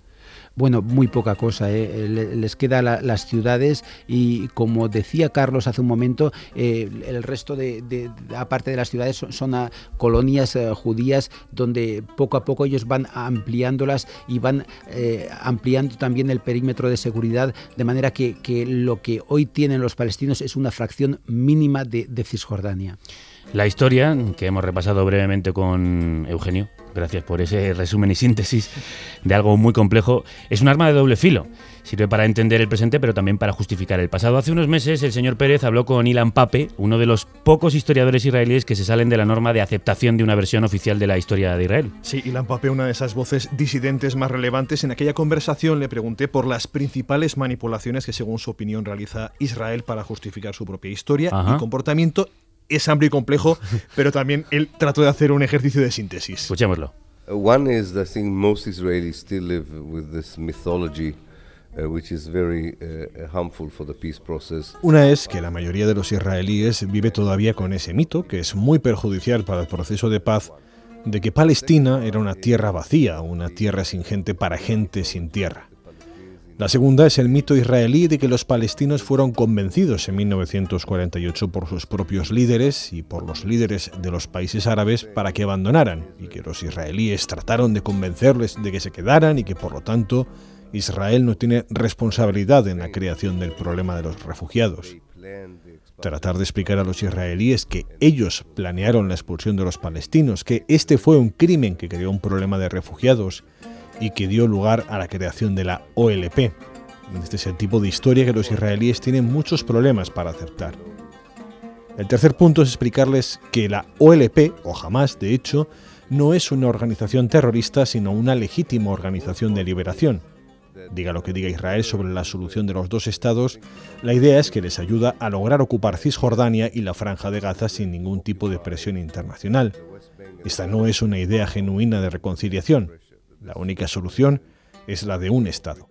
Bueno, muy poca cosa. ¿eh? Les queda las ciudades y como decía Carlos hace un momento, eh, el resto de, aparte de las ciudades, son, colonias eh, judías donde poco a poco ellos van ampliándolas y van ampliando también el perímetro de seguridad, de manera que, lo que hoy tienen los palestinos es una fracción mínima de Cisjordania. La historia, que hemos repasado brevemente con Eugenio, gracias por ese resumen y síntesis de algo muy complejo, es un arma de doble filo. Sirve para entender el presente, pero también para justificar el pasado. Hace unos meses el señor Pérez habló con Ilan Pape, uno de los pocos historiadores israelíes que se salen de la norma de aceptación de una versión oficial de la historia de Israel. Sí, Ilan Pape, una de esas voces disidentes más relevantes. En aquella conversación le pregunté por las principales manipulaciones que, según su opinión, realiza Israel para justificar su propia historia y comportamiento es amplio y complejo, pero también él trató de hacer un ejercicio de síntesis. Escuchémoslo. One is I think most Israelis still live with this mythology which is very harmful for the peace process. Una es que la mayoría de los israelíes vive todavía con ese mito que es muy perjudicial para el proceso de paz de que Palestina era una tierra vacía, una tierra sin gente para gente sin tierra. La segunda es el mito israelí de que los palestinos fueron convencidos en 1948 por sus propios líderes y por los líderes de los países árabes para que abandonaran y que los israelíes trataron de convencerles de que se quedaran y que por lo tanto Israel no tiene responsabilidad en la creación del problema de los refugiados. Tratar de explicar a los israelíes que ellos planearon la expulsión de los palestinos, que este fue un crimen que creó un problema de refugiados y que dio lugar a la creación de la OLP. Este es el tipo de historia que los israelíes tienen muchos problemas para aceptar. El tercer punto es explicarles que la OLP, o jamás de hecho, no es una organización terrorista, sino una legítima organización de liberación. Diga lo que diga Israel sobre la solución de los dos estados, la idea es que les ayuda a lograr ocupar Cisjordania y la franja de Gaza sin ningún tipo de presión internacional. Esta no es una idea genuina de reconciliación. La única solución es la de un Estado.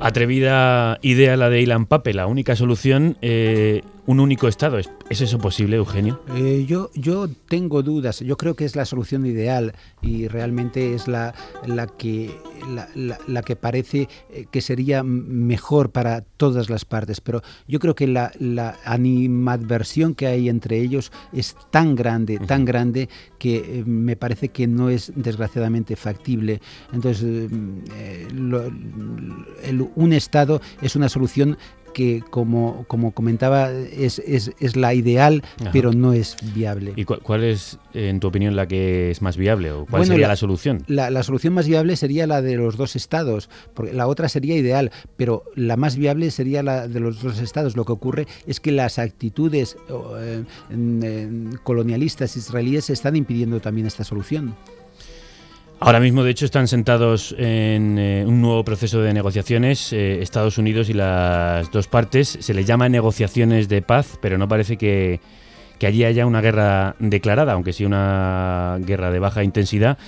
Atrevida idea la de Ilan Pape, la única solución eh, un único Estado. ¿Es, eso posible, Eugenio? Eh, yo, yo tengo dudas. Yo creo que es la solución ideal y realmente es la, la, que, la, que parece eh, que sería mejor para todas las partes. Pero yo creo que la, animadversión que hay entre ellos es tan grande, tan grande, que eh, me parece que no es desgraciadamente factible. Entonces, un Estado es una solución que, como, como comentaba, es, es, la ideal, pero no es viable. ¿Y cuál es, en tu opinión, la que es más viable? ¿O cuál sería la, solución? La, solución más viable sería la de los dos estados, porque la otra sería ideal, pero la más viable sería la de los dos estados. Lo que ocurre es que las actitudes eh, colonialistas israelíes están impidiendo también esta solución. Ahora mismo, de hecho, están sentados en eh, un nuevo proceso de negociaciones, eh, Estados Unidos y las dos partes. Se les llama negociaciones de paz, pero no parece que, que allí haya una guerra declarada, aunque sí una guerra de baja intensidad.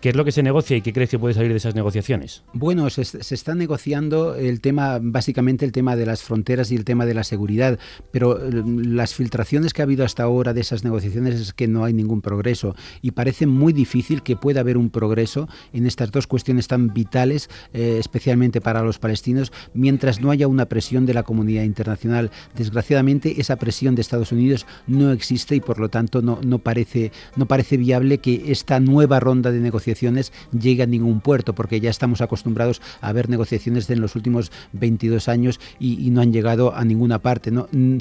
¿Qué es lo que se negocia y qué crees que puede salir de esas negociaciones? Bueno, se, está negociando el tema, básicamente el tema de las fronteras y el tema de la seguridad, pero eh, las filtraciones que ha habido hasta ahora de esas negociaciones es que no hay ningún progreso y parece muy difícil que pueda haber un progreso en estas dos cuestiones tan vitales, eh, especialmente para los palestinos, mientras no haya una presión de la comunidad internacional. Desgraciadamente, esa presión de Estados Unidos no existe existe y por lo tanto no, no, parece, no parece viable que esta nueva ronda de negociaciones llegue a ningún puerto, porque ya estamos acostumbrados a ver negociaciones en los últimos 22 años y, y no han llegado a ninguna parte. ¿no? Mm,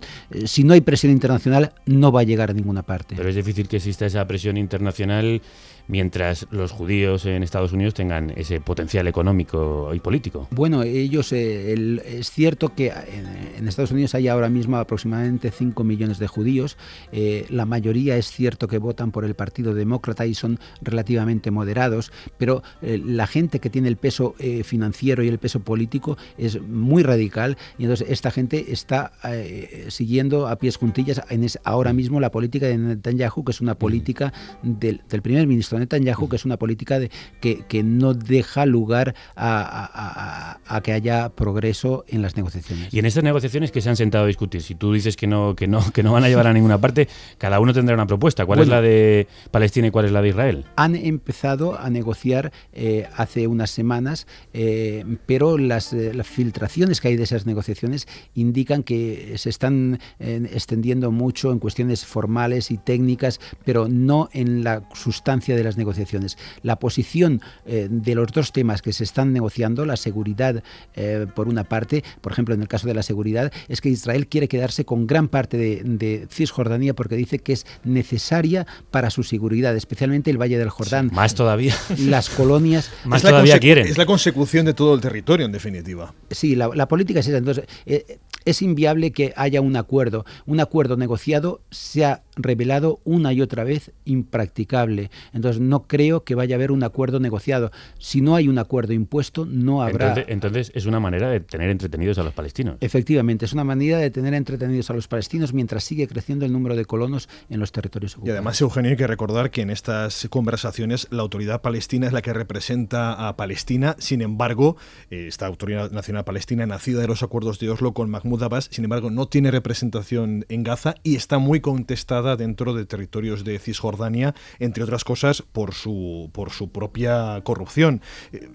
si no hay presión internacional, no va a llegar a ninguna parte. Pero es difícil que exista esa presión internacional mientras los judíos en Estados Unidos tengan ese potencial económico y político. Bueno, ellos, eh, es cierto que en, en, Estados Unidos hay ahora mismo aproximadamente 5 millones de judíos, eh, la mayoría es cierto que votan por el Partido Demócrata y son relativamente moderados, pero eh, la gente que tiene el peso eh, financiero y el peso político es muy radical y entonces esta gente está eh, siguiendo a pies juntillas en es, ahora mismo la política de Netanyahu, que es una política del primer ministro Netanyahu, que es una política de, que, que, no deja lugar a, a, a, a, que haya progreso en las negociaciones. Y en estas negociaciones que se han sentado a discutir, si tú dices que no, que no, que no van a llevar a ninguna parte, cada uno tendrá una propuesta. ¿Cuál bueno, es la de Palestina y cuál es la de Israel? Han empezado a negociar eh, hace unas semanas, eh, pero las, eh, las, filtraciones que hay de esas negociaciones indican que se están extendiendo mucho en cuestiones formales y técnicas, pero no en la sustancia de las negociaciones. La posición eh, de los dos temas que se están negociando, la seguridad eh, por una parte, por ejemplo en el caso de la seguridad, es que Israel quiere quedarse con gran parte de, de Cisjordania porque dice que es necesaria para su seguridad, especialmente el Valle del Jordán. Sí, más todavía. Las colonias. más todavía quieren. Es la consecución de todo el territorio, en definitiva. Sí, la, la política es esa. Entonces, eh, es inviable que haya un acuerdo. Un acuerdo negociado se ha revelado una y otra vez impracticable. Entonces no creo que vaya a haber un acuerdo negociado. Si no hay un acuerdo impuesto, no habrá. Entonces, entonces es una manera de tener entretenidos a los palestinos. Efectivamente, es una manera de tener entretenidos a los palestinos mientras sigue creciendo el número de colonos en los territorios ocupados. Y además, Eugenio, hay que recordar que en estas conversaciones la autoridad palestina es la que representa a Palestina. Sin embargo, esta autoridad nacional palestina, nacida de los acuerdos de Oslo con Mahmoud Abbas, sin embargo, no tiene representación en Gaza y está muy contestada dentro de territorios de Cisjordania, entre otras cosas por su, por su propia corrupción. Eh,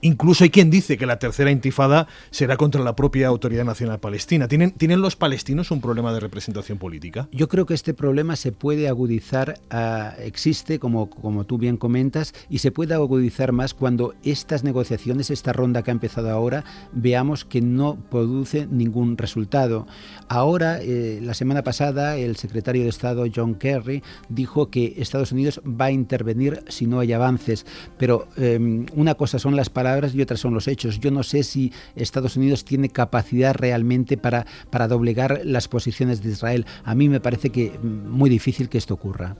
incluso hay quien dice que la tercera intifada será contra la propia Autoridad Nacional Palestina. ¿Tienen, ¿Tienen los palestinos un problema de representación política? Yo creo que este problema se puede agudizar, uh, existe, como, como tú bien comentas, y se puede agudizar más cuando estas negociaciones, esta ronda que ha empezado ahora, veamos que no produce ningún resultado. Ahora, eh, la semana pasada, el secretario de Estado John Kerry dijo que Estados Unidos va a intervenir si no hay avances, pero eh, una cosa son las palabras y otras son los hechos. Yo no sé si Estados Unidos tiene capacidad realmente para, para doblegar las posiciones de Israel. A mí me parece que muy difícil que esto ocurra.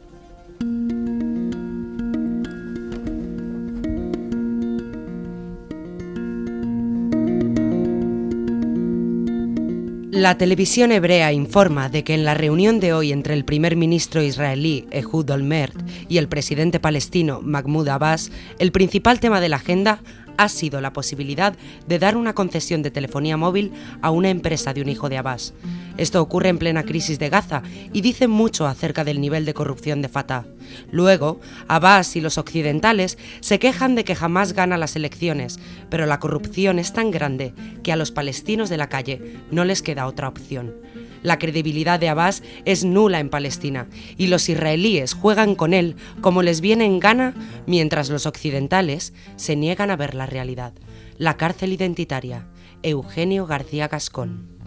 La televisión hebrea informa de que en la reunión de hoy entre el primer ministro israelí Ehud Olmert y el presidente palestino Mahmoud Abbas, el principal tema de la agenda ha sido la posibilidad de dar una concesión de telefonía móvil a una empresa de un hijo de Abbas. Esto ocurre en plena crisis de Gaza y dice mucho acerca del nivel de corrupción de Fatah. Luego, Abbas y los occidentales se quejan de que jamás gana las elecciones, pero la corrupción es tan grande que a los palestinos de la calle no les queda otra opción. La credibilidad de Abbas es nula en Palestina y los israelíes juegan con él como les viene en gana mientras los occidentales se niegan a ver la realidad. La cárcel identitaria. Eugenio García Gascón.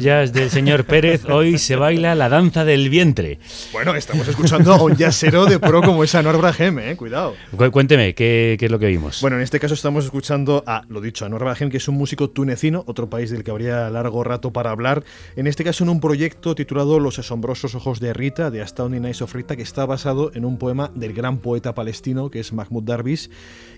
De jazz del señor Pérez hoy se baila la danza del vientre. Bueno, estamos escuchando a un jazzero de pro como es Anwar Brahem, eh, cuidado. cuénteme, ¿qué, es lo que vimos? Bueno, en este caso estamos escuchando a, lo dicho, Anwar Brahem, que es un músico tunecino, otro país del que habría largo rato para hablar. En este caso en un proyecto titulado Los asombrosos ojos de Rita, de Astounding Eyes of Rita, que está basado en un poema del gran poeta palestino que es Mahmoud Darwish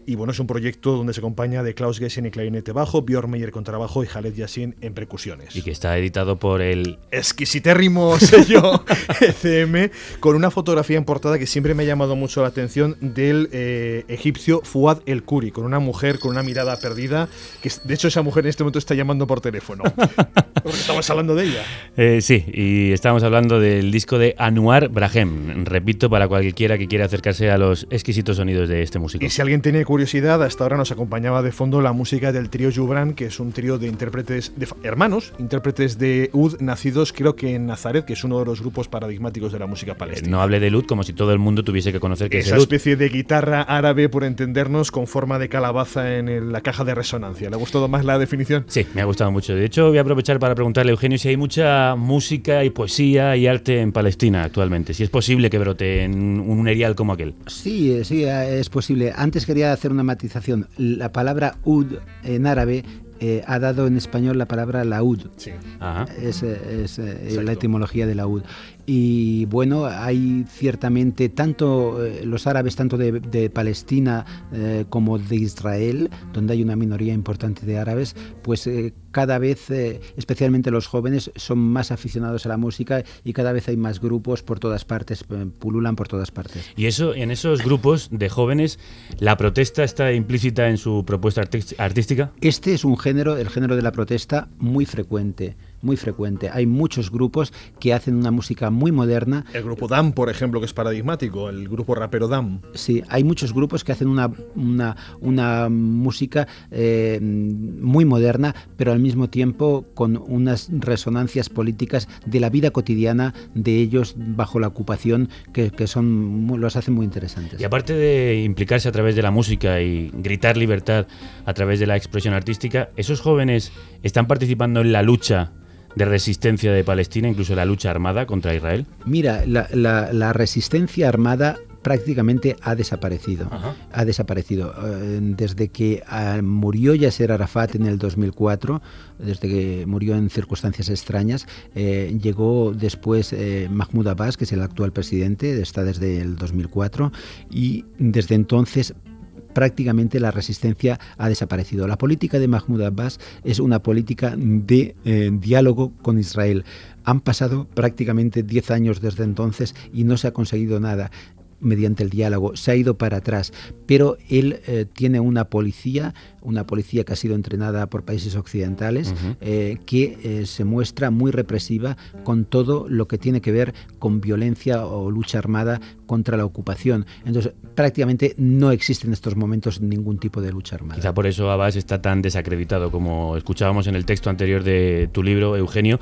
y bueno, es un proyecto donde se acompaña de Klaus Gessen en clarinete bajo, Björn Meyer contrabajo y Khaled Yassin en percusiones. Y que está editado por el exquisitérrimo sello ECM, con una fotografía en portada que siempre me ha llamado mucho la atención del eh, egipcio Fuad El Kuri, con una mujer con una mirada perdida, que de hecho esa mujer en este momento está llamando por teléfono. Porque estamos hablando de ella. Eh, sí, y estamos hablando del disco de Anuar Brahem. Repito, para cualquiera que quiera acercarse a los exquisitos sonidos de este músico. Y si alguien tiene curiosidad, hasta ahora nos acompañaba de fondo la música del trío Jubran, que es un trío de intérpretes, de hermanos, intérpretes de Ud, nacidos creo que en Nazaret, que es uno de los grupos paradigmáticos de la música palestina. No hable de Ud como si todo el mundo tuviese que conocer que Esa es especie de guitarra árabe, por entendernos, con forma de calabaza en la caja de resonancia. ¿Le ha gustado más la definición? Sí, me ha gustado mucho. De hecho, voy a aprovechar para preguntarle a Eugenio si hay mucha música y poesía y arte en Palestina actualmente. Si es posible que brote en un erial como aquel. Sí, sí, es posible. Antes quería hacer una matización. La palabra ud en árabe eh, ha dado en español la palabra laúd. Sí. Es, es eh, la etimología de laúd. Y bueno, hay ciertamente tanto eh, los árabes, tanto de, Palestina eh, como de Israel, donde hay una minoría importante de árabes, pues eh, cada vez, especialmente los jóvenes, son más aficionados a la música y cada vez hay más grupos por todas partes, pululan por todas partes. Y eso, en esos grupos de jóvenes, ¿la protesta está implícita en su propuesta artística? Este es un género, el género de la protesta, muy frecuente muy frecuente. Hay muchos grupos que hacen una música muy moderna. El grupo DAM, por ejemplo, que es paradigmático, el grupo rapero DAM. Sí, hay muchos grupos que hacen una, una, una música eh, muy moderna, pero al mismo tiempo con unas resonancias políticas de la vida cotidiana de ellos bajo la ocupación que, que son, los hacen muy interesantes. Y aparte de implicarse a través de la música y gritar libertad a través de la expresión artística, esos jóvenes están participando en la lucha de resistencia de Palestina, incluso la lucha armada contra Israel? Mira, la, resistencia armada prácticamente ha desaparecido. Ha desaparecido. Eh, desde que ah, murió Yasser Arafat en el 2004, desde que murió en circunstancias extrañas, eh, llegó después eh, Mahmoud Abbas, que es el actual presidente, está desde el 2004, y desde entonces prácticamente la resistencia ha desaparecido. La política de Mahmoud Abbas es una política de eh, diálogo con Israel. Han pasado prácticamente 10 años desde entonces y no se ha conseguido nada mediante el diálogo, se ha ido para atrás, pero él eh, tiene una policía una policía que ha sido entrenada por países occidentales, eh, que eh, se muestra muy represiva con todo lo que tiene que ver con violencia o lucha armada contra la ocupación. Entonces, prácticamente no existe en estos momentos ningún tipo de lucha armada. Quizá por eso Abbas está tan desacreditado, como escuchábamos en el texto anterior de tu libro, Eugenio.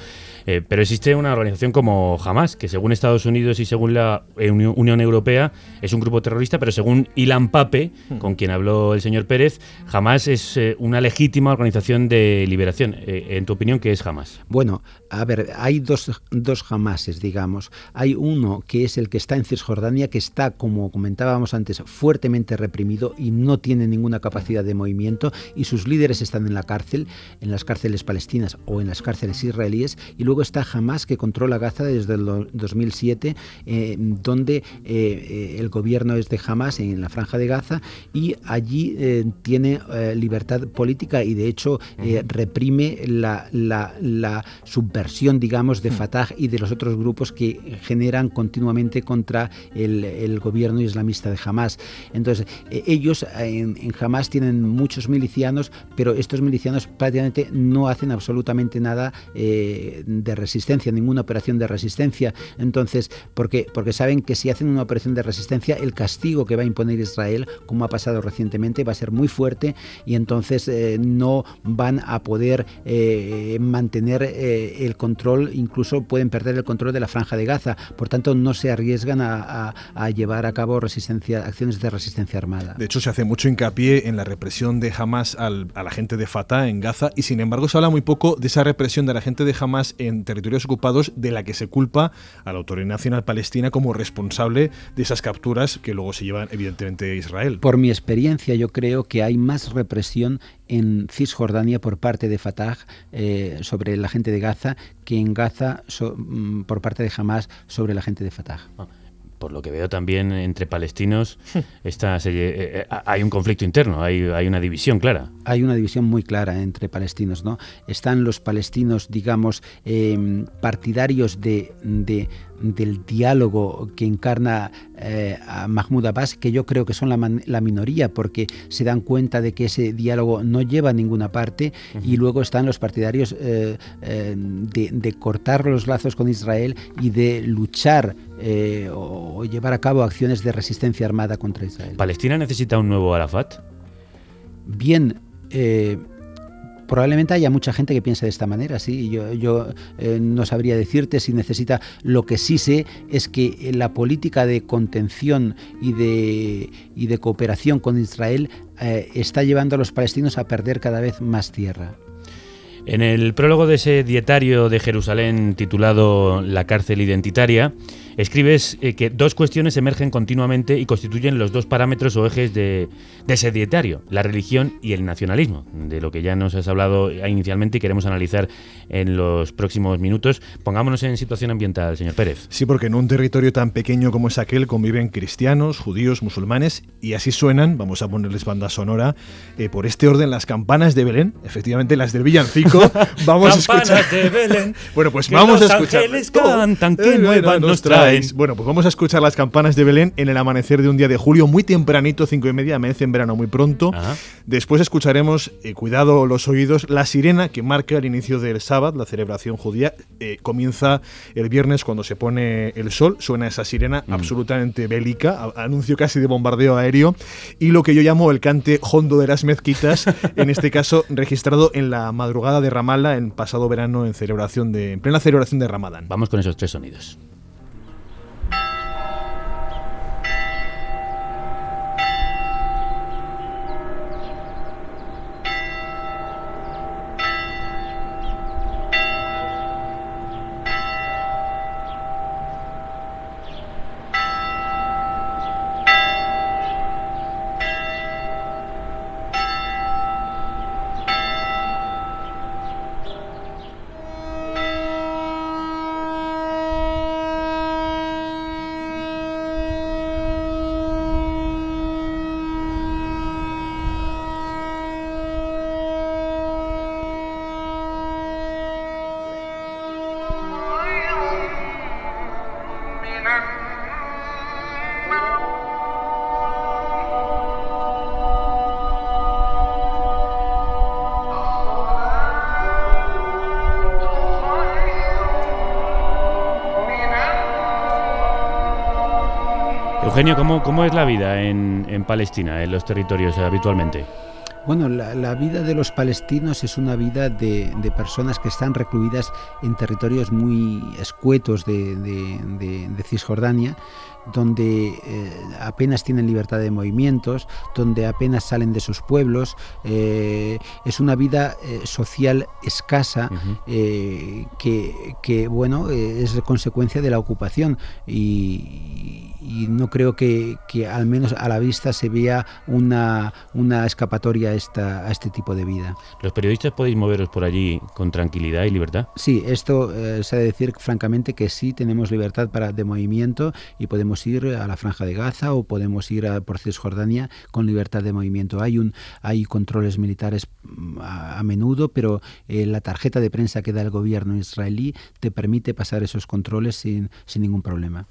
Eh, pero existe una organización como Hamas, que según Estados Unidos y según la Unión Europea es un grupo terrorista, pero según Ilan Pape, hmm. con quien habló el señor Pérez, Hamas es eh, una legítima organización de liberación. Eh, en tu opinión, ¿qué es Hamas? Bueno, a ver, hay dos, dos Hamases, digamos. Hay uno que es el que está en Cisjordania, que está, como comentábamos antes, fuertemente reprimido y no tiene ninguna capacidad de movimiento y sus líderes están en la cárcel, en las cárceles palestinas o en las cárceles israelíes. Y luego está Hamas, que controla Gaza desde el 2007, eh, donde el gobierno es de Hamas en la franja de Gaza y allí tiene libertad política y de hecho eh, reprime la, la, subversión, digamos, de. Fatah y de los otros grupos que generan continuamente contra el, gobierno islamista de Hamas. Entonces, e, ellos en, Hamas tienen muchos milicianos, pero estos milicianos prácticamente no hacen absolutamente nada eh, de resistencia, ninguna operación de resistencia. Entonces, porque, porque saben que si hacen una operación de resistencia, el castigo que va a imponer Israel, como ha pasado recientemente, va a ser muy fuerte y entonces eh, no van a poder eh, mantener eh, el control, incluso pueden perder el control de la franja de Gaza. Por tanto, no se arriesgan a, a, a llevar a cabo resistencia, acciones de resistencia armada. De hecho, se hace mucho hincapié en la represión de Hamas al, a la gente de Fatah en Gaza y sin embargo se habla muy poco de esa represión de la gente de Hamas en territorios ocupados de la que se culpa a la Autoridad Nacional Palestina como responsable de esas capturas que luego se llevan evidentemente a Israel. Por mi experiencia yo creo que hay más represión en Cisjordania por parte de Fatah eh, sobre la gente de Gaza que en Gaza so, mm, por parte de Hamas sobre la gente de Fatah. Ah, por lo que veo también entre palestinos está, se, eh, eh, hay un conflicto interno, hay, hay, una división clara. Hay una división muy clara entre palestinos, ¿no? Están los palestinos, digamos, eh, partidarios de, de, del diálogo que encarna eh, a Mahmoud Abbas, que yo creo que son la, man, la, minoría, porque se dan cuenta de que ese diálogo no lleva a ninguna parte, uh -huh. y luego están los partidarios eh, eh, de, de, cortar los lazos con Israel y de luchar o, o, llevar a cabo acciones de resistencia armada contra Israel. ¿Palestina necesita un nuevo Arafat? Bien, eh, probablemente haya mucha gente que piense de esta manera, sí. Yo, eh, no sabría decirte si necesita. Lo que sí sé es que la política de contención y de, y de cooperación con Israel eh, está llevando a los palestinos a perder cada vez más tierra. En el prólogo de ese dietario de Jerusalén titulado La cárcel identitaria, escribes eh, que dos cuestiones emergen continuamente y constituyen los dos parámetros o ejes de, de, ese dietario, la religión y el nacionalismo, de lo que ya nos has hablado inicialmente y queremos analizar en los próximos minutos. Pongámonos en situación ambiental, señor Pérez. Sí, porque en un territorio tan pequeño como es aquel conviven cristianos, judíos, musulmanes y así suenan, vamos a ponerles banda sonora, eh, por este orden las campanas de Belén, efectivamente las del villancico, vamos a escuchar... de Belén, bueno, pues vamos a escuchar... ángeles cantan, que nueva Bueno, pues vamos a escuchar las campanas de Belén en el amanecer de un día de julio, muy tempranito, cinco y media, amanece en verano muy pronto. Ajá. Después escucharemos, eh, cuidado los oídos, la sirena que marca el inicio del sábado, la celebración judía. Eh, comienza el viernes cuando se pone el sol, suena esa sirena mm. absolutamente bélica, a, anuncio casi de bombardeo aéreo, y lo que yo llamo el cante hondo de las mezquitas, en este caso registrado en la madrugada de Ramallah en pasado verano en celebración de, en plena celebración de Ramadán. Vamos con esos tres sonidos. Eugenio, ¿cómo, cómo es la vida en, en, Palestina, en los territorios habitualmente? Bueno, la, la, vida de los palestinos es una vida de, de, personas que están recluidas en territorios muy escuetos de, de, de Cisjordania, donde eh, apenas tienen libertad de movimientos, donde apenas salen de sus pueblos. Eh, es una vida eh, social escasa uh -huh. que, que, bueno, es consecuencia de la ocupación y, y no creo que, que, al menos a la vista se vea una, una escapatoria a, esta, a este tipo de vida. ¿Los periodistas podéis moveros por allí con tranquilidad y libertad? Sí, esto se ha de decir francamente que sí tenemos libertad para, de movimiento y podemos ir a la franja de Gaza o podemos ir a, por Cisjordania con libertad de movimiento. Hay un hay controles militares a, a menudo, pero eh, la tarjeta de prensa que da el gobierno israelí te permite pasar esos controles sin, sin ningún problema.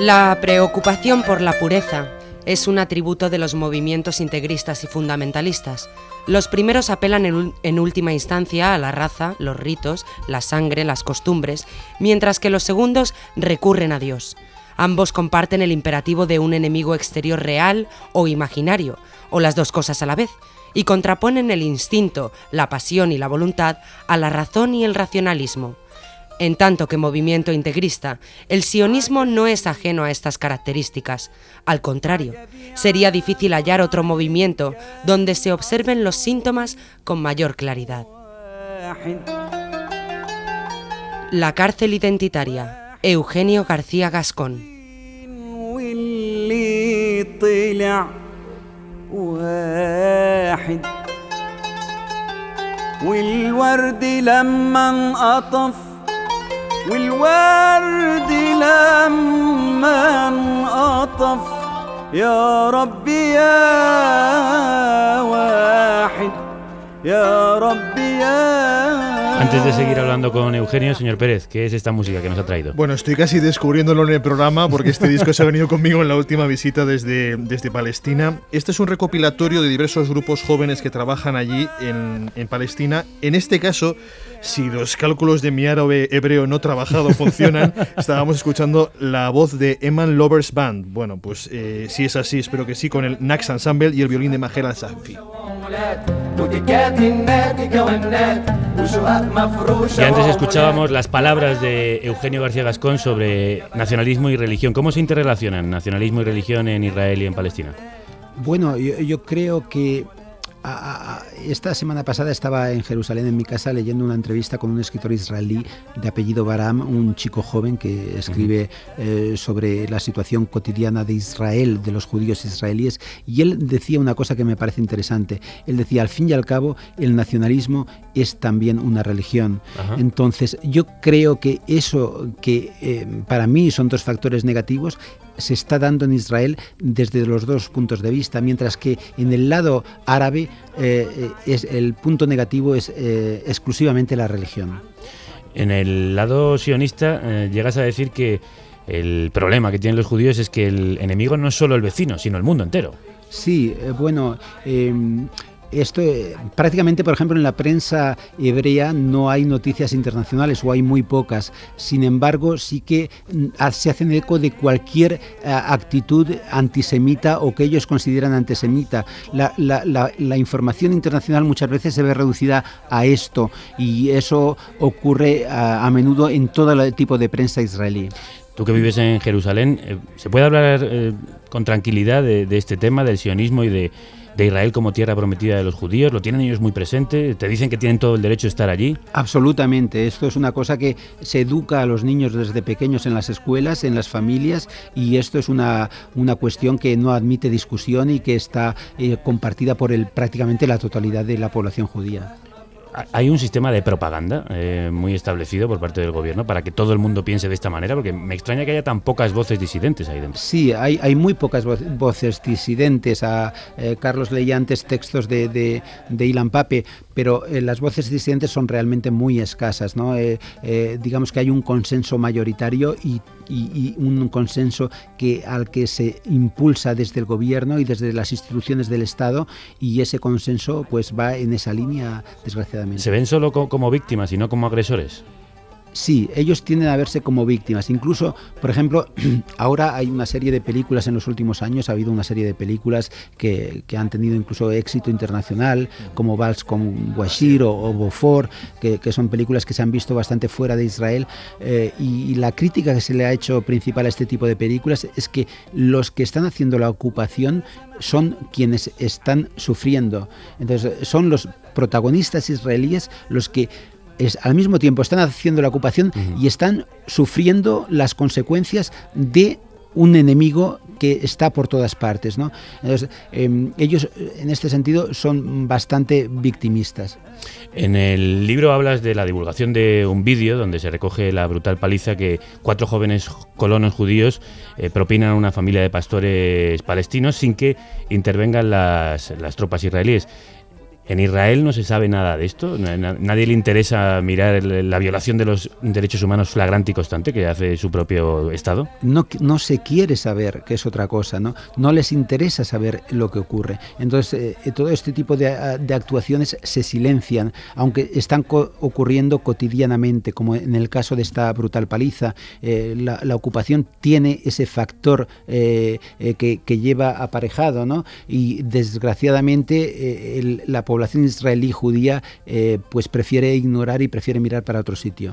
La preocupación por la pureza es un atributo de los movimientos integristas y fundamentalistas. Los primeros apelan en, última instancia a la raza, los ritos, la sangre, las costumbres, mientras que los segundos recurren a Dios. Ambos comparten el imperativo de un enemigo exterior real o imaginario, o las dos cosas a la vez, y contraponen el instinto, la pasión y la voluntad a la razón y el racionalismo. En tanto que movimiento integrista, el sionismo no es ajeno a estas características. Al contrario, sería difícil hallar otro movimiento donde se observen los síntomas con mayor claridad. La cárcel identitaria. Eugenio García Gascón. والورد لما انقطف والورد لما انقطف يا ربي يا واحد يا ربي يا Antes de seguir hablando con Eugenio, señor Pérez, ¿qué es esta música que nos ha traído? Bueno, estoy casi descubriéndolo en el programa porque este disco se ha venido conmigo en la última visita desde, desde Palestina. Este es un recopilatorio de diversos grupos jóvenes que trabajan allí en, en Palestina. En este caso, si los cálculos de mi árabe hebreo no trabajado funcionan, estábamos escuchando la voz de Eman Lovers Band. Bueno, pues eh, si es así, espero que sí, con el Nax Ensemble y el violín de Mahela Safi. Y antes escuchábamos las palabras de Eugenio García Gascón sobre nacionalismo y religión. ¿Cómo se interrelacionan nacionalismo y religión en Israel y en Palestina? Bueno, yo, yo creo que a, a, esta semana pasada estaba en Jerusalén, en mi casa, leyendo una entrevista con un escritor israelí de apellido Baram, un chico joven que escribe uh -huh. eh, sobre la situación cotidiana de Israel, de los judíos israelíes, y él decía una cosa que me parece interesante. Él decía, al fin y al cabo, el nacionalismo es también una religión. Uh -huh. Entonces, yo creo que eso que eh, para mí son dos factores negativos, se está dando en Israel desde los dos puntos de vista, mientras que en el lado árabe eh, es, el punto negativo es eh, exclusivamente la religión. En el lado sionista eh, llegas a decir que el problema que tienen los judíos es que el enemigo no es solo el vecino, sino el mundo entero. Sí, bueno, eh, esto eh, prácticamente, por ejemplo, en la prensa hebrea no hay noticias internacionales o hay muy pocas. Sin embargo, sí que mm, se hacen eco de cualquier eh, actitud antisemita o que ellos consideran antisemita. La, información internacional muchas veces se ve reducida a esto y eso ocurre a, a menudo en todo el tipo de prensa israelí. Tú que vives en Jerusalén, eh, ¿se puede hablar eh, con tranquilidad de este tema, del sionismo y de de Israel como tierra prometida de los judíos? ¿Lo tienen ellos muy presente? ¿Te dicen que tienen todo el derecho de estar allí? Absolutamente. Esto es una cosa que se educa a los niños desde pequeños en las escuelas, en las familias, y esto es una, una cuestión que no admite discusión y que está eh, compartida por el, prácticamente la totalidad de la población judía. Hay un sistema de propaganda eh, muy establecido por parte del gobierno para que todo el mundo piense de esta manera, porque me extraña que haya tan pocas voces disidentes ahí dentro. Sí, hay, muy pocas vo voces disidentes. A, eh, Carlos leía antes textos de Ilan Pape, pero eh, las voces disidentes son realmente muy escasas. ¿no? digamos que hay un consenso mayoritario y y, y, un consenso que al que se impulsa desde el gobierno y desde las instituciones del Estado y ese consenso pues va en esa línea desgraciadamente. ¿Se ven solo co como víctimas y no como agresores? Sí, ellos tienden a verse como víctimas. Incluso, por ejemplo, ahora hay una serie de películas en los últimos años, ha habido una serie de películas que, que han tenido incluso éxito internacional, como Vals con Washir o, o Beaufort, que, que, son películas que se han visto bastante fuera de Israel. Eh, y, y, la crítica que se le ha hecho principal a este tipo de películas es que los que están haciendo la ocupación son quienes están sufriendo. Entonces, son los protagonistas israelíes los que es, al mismo tiempo están haciendo la ocupación uh -huh. y están sufriendo las consecuencias de un enemigo que está por todas partes. ¿no? Entonces, eh, ellos en este sentido son bastante victimistas. En el libro hablas de la divulgación de un vídeo donde se recoge la brutal paliza que cuatro jóvenes colonos judíos eh, propinan a una familia de pastores palestinos sin que intervengan las, las tropas israelíes. ¿En Israel no se sabe nada de esto? ¿Nadie le interesa mirar la violación de los derechos humanos flagrante y constante que hace su propio Estado? No, se quiere saber, que es otra cosa, ¿no? No les interesa saber lo que ocurre. Entonces, eh, todo este tipo de, actuaciones se silencian, aunque están ocurriendo cotidianamente, como en el caso de esta brutal paliza. Eh, la, ocupación tiene ese factor eh, que, que, lleva aparejado, ¿no? Y desgraciadamente la población población israelí judía eh, pues prefiere ignorar y prefiere mirar para otro sitio.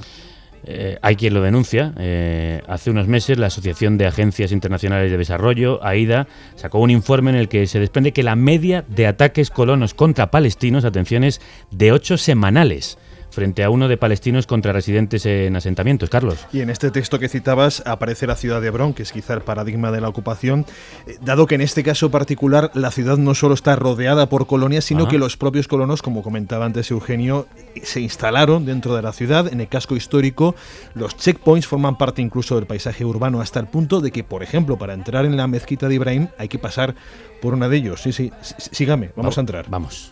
Eh, hay quien lo denuncia. Eh, hace unos meses la Asociación de Agencias Internacionales de Desarrollo, AIDA, sacó un informe en el que se desprende que la media de ataques colonos contra palestinos, atención, es de ocho semanales frente a uno de palestinos contra residentes en asentamientos. Carlos. Y en este texto que citabas aparece la ciudad de Hebrón, que es quizá el paradigma de la ocupación, eh, dado que en este caso particular la ciudad no solo está rodeada por colonias, sino que los propios colonos, como comentaba antes Eugenio, se instalaron dentro de la ciudad, en el casco histórico. Los checkpoints forman parte incluso del paisaje urbano hasta el punto de que, por ejemplo, para entrar en la mezquita de Ibrahim hay que pasar por una de ellos. Sí, sí, sígame, vamos a entrar. Vamos.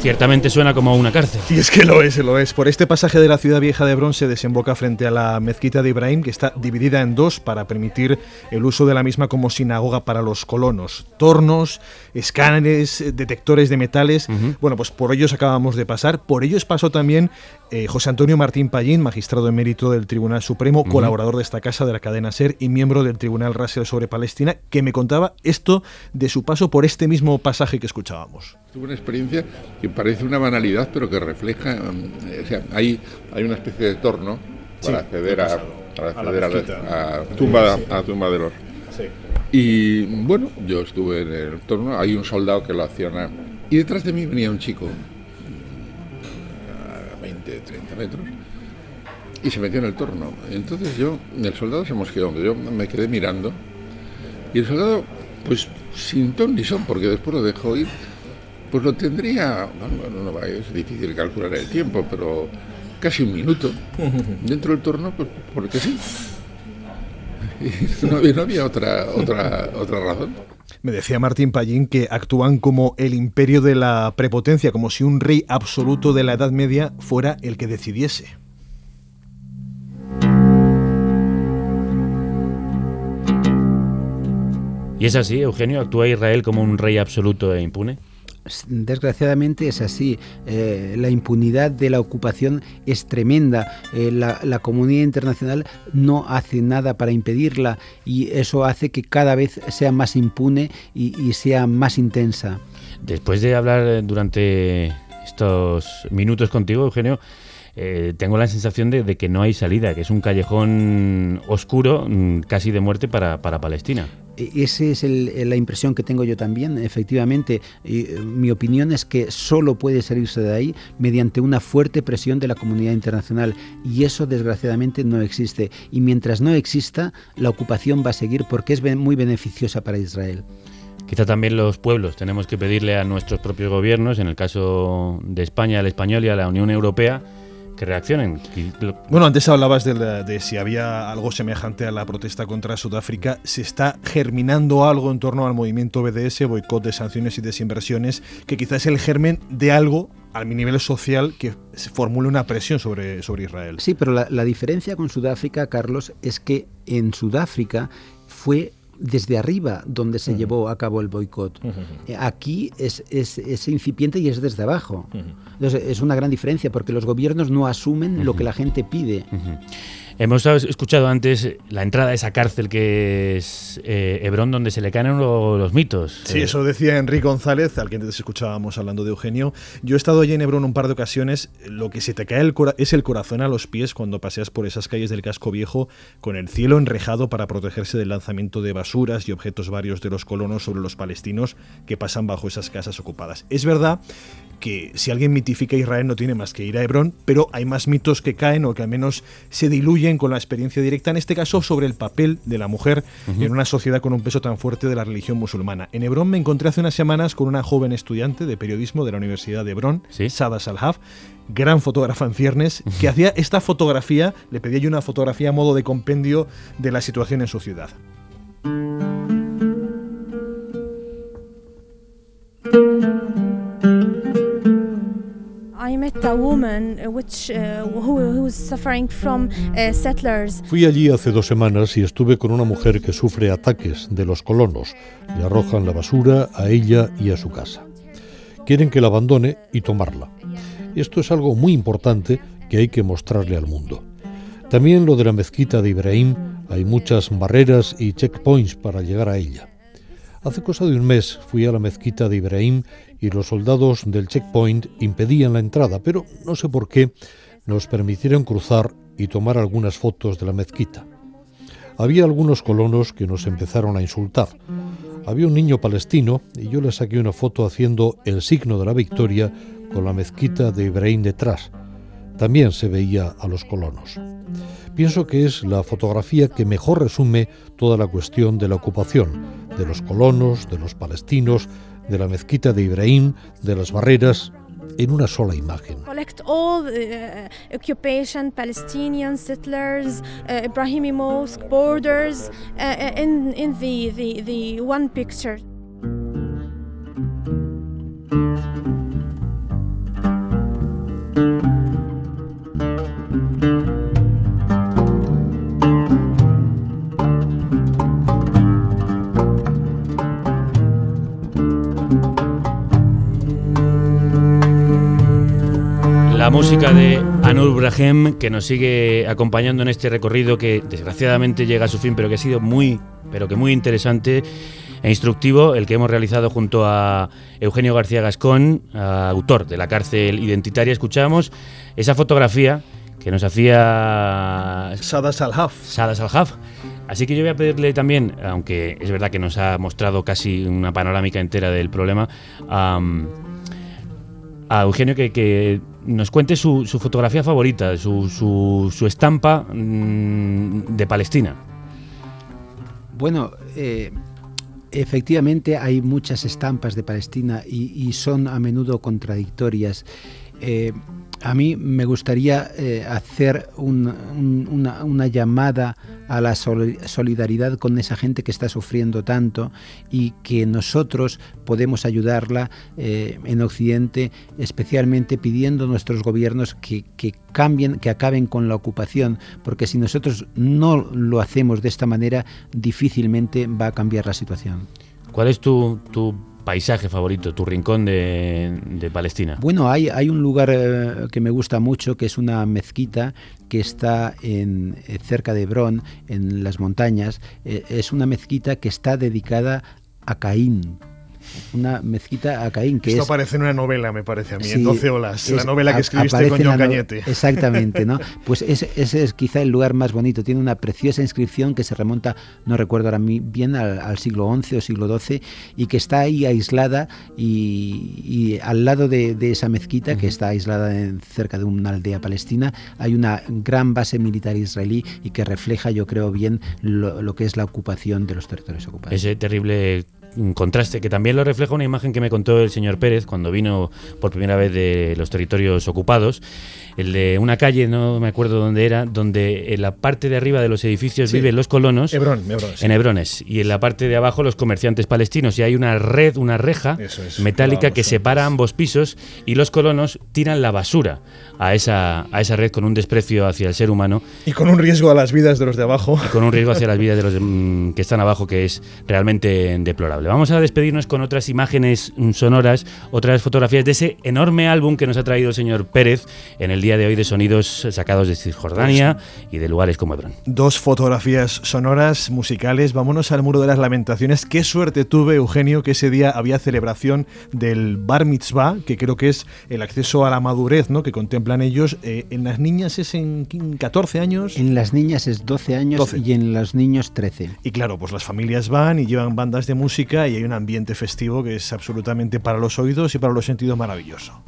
Ciertamente suena como una cárcel. Y es que lo es, lo es. Por este pasaje de la ciudad vieja de Hebrón se desemboca frente a la mezquita de Ibrahim, que está dividida en dos para permitir el uso de la misma como sinagoga para los colonos. Tornos, escáneres, detectores de metales. Bueno, pues por ellos acabamos de pasar. Por ellos pasó también eh, José Antonio Martín Pallín, magistrado emérito del Tribunal Supremo, colaborador de esta casa de la cadena SER y miembro del Tribunal Racial sobre Palestina, que me contaba esto de su paso por este mismo pasaje que escuchábamos. Tuve una experiencia que parece una banalidad, pero que refleja, mm, o sea, hay, hay una especie de torno para acceder, a, acceder a, la, tumba, a tumba de los. Y bueno, yo estuve en el torno, hay un soldado que lo acciona, y detrás de mí venía un chico, a 20, 30 metros, y se metió en el torno. Entonces yo, el soldado se mosqueó, yo me quedé mirando, y el soldado, pues sin ton ni son, porque después lo dejó ir pues lo tendría, no, no, es difícil calcular el tiempo, pero casi un minuto dentro del torno, pues porque sí. No había, no había otra, otra, otra razón. Me decía Martín Pallín que actúan como el imperio de la prepotencia, como si un rey absoluto de la Edad Media fuera el que decidiese. ¿Y es así, Eugenio? ¿Actúa Israel como un rey absoluto e impune? Desgraciadamente es así. Eh, la impunidad de la ocupación es tremenda. Eh, la, comunidad internacional no hace nada para impedirla y eso hace que cada vez sea más impune y, sea más intensa. Después de hablar eh, durante estos minutos contigo, Eugenio, tengo la sensación de, que no hay salida, que es un callejón oscuro, mm, casi de muerte para Palestina. E-, esa es la impresión que tengo yo también, efectivamente. Eh, mi opinión es que solo puede salirse de ahí mediante una fuerte presión de la comunidad internacional y eso desgraciadamente no existe. Y mientras no exista, la ocupación va a seguir porque es muy beneficiosa para Israel. Quizá también los pueblos tenemos que pedirle a nuestros propios gobiernos, en el caso de España, al español y a la Unión Europea, que reaccionen. Bueno, antes hablabas de, si había algo semejante a la protesta contra Sudáfrica. ¿Se está germinando algo en torno al movimiento BDS, boicot de sanciones y desinversiones, que quizás es el germen de algo a nivel social que se formule una presión sobre, sobre Israel? Sí, pero la, la diferencia con Sudáfrica, Carlos, es que en Sudáfrica fue desde arriba donde se llevó a cabo el boicot. Eh, aquí es, es, incipiente y es desde abajo. Entonces, es una gran diferencia porque los gobiernos no asumen lo que la gente pide. Hemos escuchado antes la entrada a esa cárcel que es eh, Hebrón, donde se le caen los, mitos. Sí, eso decía Enrique González, al que antes escuchábamos hablando de Eugenio. Yo he estado allí en Hebrón un par de ocasiones. Lo que se te cae es el corazón a los pies cuando paseas por esas calles del casco viejo con el cielo enrejado para protegerse del lanzamiento de basuras y objetos varios de los colonos sobre los palestinos que pasan bajo esas casas ocupadas. Es verdad que si alguien mitifica a Israel no tiene más que ir a Hebrón, pero hay más mitos que caen o que al menos se diluyen con la experiencia directa, en este caso sobre el papel de la mujer en una sociedad con un peso tan fuerte de la religión musulmana. En Hebrón me encontré hace unas semanas con una joven estudiante de periodismo de la Universidad de Hebrón, Sada Salhaf, gran fotógrafa en ciernes, que hacía esta fotografía, le pedía yo una fotografía a modo de compendio de la situación en su ciudad. Fui allí hace dos semanas y estuve con una mujer que sufre ataques de los colonos. Le arrojan la basura a ella y a su casa. Quieren que la abandone y tomarla. Esto es algo muy importante que hay que mostrarle al mundo. También lo de la mezquita de Ibrahim, hay muchas barreras y checkpoints para llegar a ella. Hace cosa de un mes fui a la mezquita de Ibrahim y los soldados del checkpoint impedían la entrada, pero no sé por qué nos permitieron cruzar y tomar algunas fotos de la mezquita. Había algunos colonos que nos empezaron a insultar. Había un niño palestino y yo le saqué una foto haciendo el signo de la victoria con la mezquita de Ibrahim detrás. También se veía a los colonos. Pienso que es la fotografía que mejor resume toda la cuestión de la ocupación, de los colonos, de los palestinos, de la mezquita de Ibrahim, de las barreras, en una sola imagen. Música de Anur Brahem, que nos sigue acompañando en este recorrido que desgraciadamente llega a su fin, pero que ha sido muy, pero que muy interesante e instructivo, el que hemos realizado junto a Eugenio García Gascón, autor de La cárcel identitaria. Escuchamos esa fotografía que nos hacía Sada Salhaf. Sada Salhaf. Así que yo voy a pedirle también, aunque es verdad que nos ha mostrado casi una panorámica entera del problema, am, a Eugenio que, que nos cuente su, fotografía favorita, su, estampa mm, de Palestina. Bueno, eh, efectivamente hay muchas estampas de Palestina y, y son a menudo contradictorias. Eh, a mí me gustaría eh, hacer un, un, una, una, llamada a la solidaridad con esa gente que está sufriendo tanto y que nosotros podemos ayudarla eh, en Occidente, especialmente pidiendo a nuestros gobiernos que, que, cambien, que acaben con la ocupación, porque si nosotros no lo hacemos de esta manera, difícilmente va a cambiar la situación. ¿Cuál es tu, tu paisaje favorito, tu rincón de, Palestina? Bueno, hay, hay un lugar eh, que me gusta mucho, que es una mezquita que está en, eh, cerca de Hebrón, en las montañas. Eh, es una mezquita que está dedicada a Caín, una mezquita a Caín. Que Esto es, parece una novela, me parece a mí, sí, en 12 olas, es, la novela que escribiste con John Cañete. Exactamente, ¿no? Pues ese, ese, es quizá el lugar más bonito. Tiene una preciosa inscripción que se remonta, no recuerdo ahora bien, al, al siglo XI o siglo XII y que está ahí aislada y, y al lado de, de esa mezquita, uh -huh. que está aislada en, cerca de una aldea palestina, hay una gran base militar israelí y que refleja, yo creo, bien lo, lo que es la ocupación de los territorios ocupados. Ese terrible un contraste que también lo refleja una imagen que me contó el señor Pérez cuando vino por primera vez de los territorios ocupados, el de una calle, no me acuerdo dónde era, donde en la parte de arriba de los edificios sí. viven los colonos, Hebrón, Hebrón, sí. en Hebrones, y en la parte de abajo los comerciantes palestinos, y hay una red, una reja es, metálica que separa ambos pisos y los colonos tiran la basura a esa, a esa red con un desprecio hacia el ser humano. Y con un riesgo a las vidas de los de abajo. Y con un riesgo hacia las vidas de los de, mm, que están abajo que es realmente deplorable. Vamos a despedirnos con otras imágenes sonoras, otras fotografías de ese enorme álbum que nos ha traído el señor Pérez en el día de hoy de sonidos sacados de Cisjordania y de lugares como Hebrón. Dos fotografías sonoras, musicales. Vámonos al Muro de las Lamentaciones. Qué suerte tuve, Eugenio, que ese día había celebración del Bar Mitzvah, que creo que es el acceso a la madurez ¿no? que contemplan ellos. Eh, en las niñas es en 14 años. En las niñas es 12 años 12. y en los niños 13. Y claro, pues las familias van y llevan bandas de música y hay un ambiente festivo que es absolutamente para los oídos y para los sentidos maravilloso.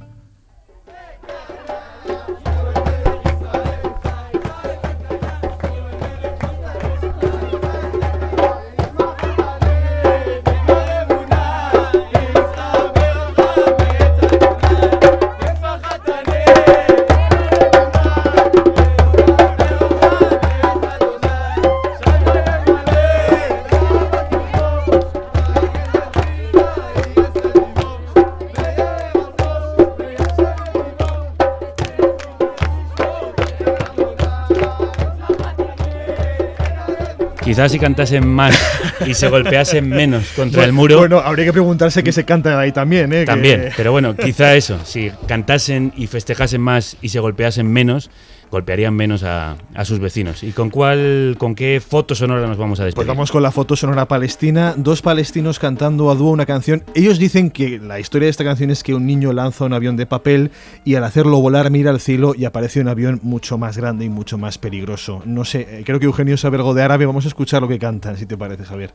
Quizás si cantasen más y se golpeasen menos contra el muro. Bueno, habría que preguntarse qué se canta ahí también, ¿eh? También, pero bueno, quizá eso, si cantasen y festejasen más y se golpeasen menos, golpearían menos a, sus vecinos. ¿Y con cuál, con qué foto sonora nos vamos a despedir? Pues vamos con la foto sonora palestina, dos palestinos cantando a dúo una canción. Ellos dicen que la historia de esta canción es que un niño lanza un avión de papel y al hacerlo volar mira al cielo y aparece un avión mucho más grande y mucho más peligroso. No sé, eh, creo que Eugenio sabe algo de árabe, vamos a escuchar lo que cantan, si te parece, Javier.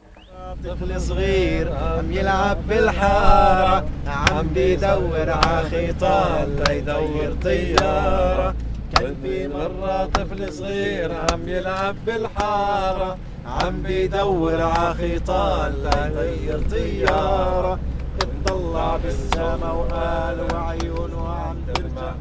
كان في مرة طفل صغير عم يلعب بالحارة عم بيدور عخيطان ليطير طيارة. اطلع بالسما وقال وعيونه عم تلمع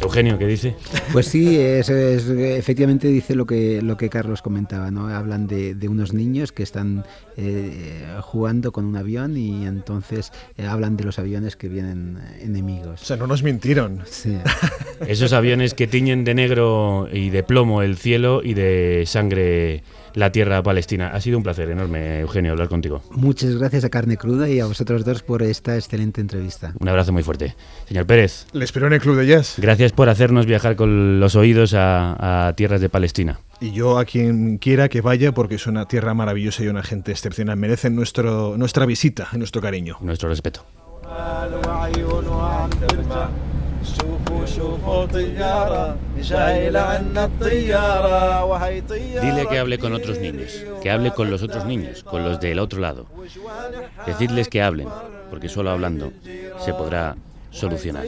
Eugenio, ¿qué dice? Pues sí, es, efectivamente dice lo que, lo que Carlos comentaba, ¿no? Hablan de, unos niños que están eh, jugando con un avión y entonces eh, hablan de los aviones que vienen enemigos. O sea, no nos mintieron. Sí. Esos aviones que tiñen de negro y de plomo el cielo y de sangre la tierra palestina. Ha sido un placer enorme, Eugenio, hablar contigo. Muchas gracias a Carne Cruda y a vosotros dos por esta excelente entrevista. Un abrazo muy fuerte. Señor Pérez. Le espero en el Club de Jazz. Gracias por hacernos viajar con los oídos a, tierras de Palestina. Y yo a quien quiera que vaya, porque es una tierra maravillosa y una gente excepcional, merecen nuestro, nuestra visita nuestro cariño. Nuestro respeto. Dile que hable con otros niños, que hable con los otros niños, con los del otro lado. Decidles que hablen, porque solo hablando se podrá solucionar.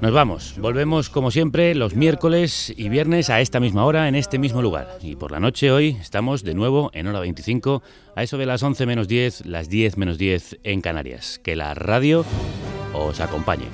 Nos vamos, volvemos como siempre los miércoles y viernes a esta misma hora en este mismo lugar. Y por la noche hoy estamos de nuevo en hora 25 a eso de las 11 menos 10, las 10 menos 10 en Canarias. Que la radio os acompañe.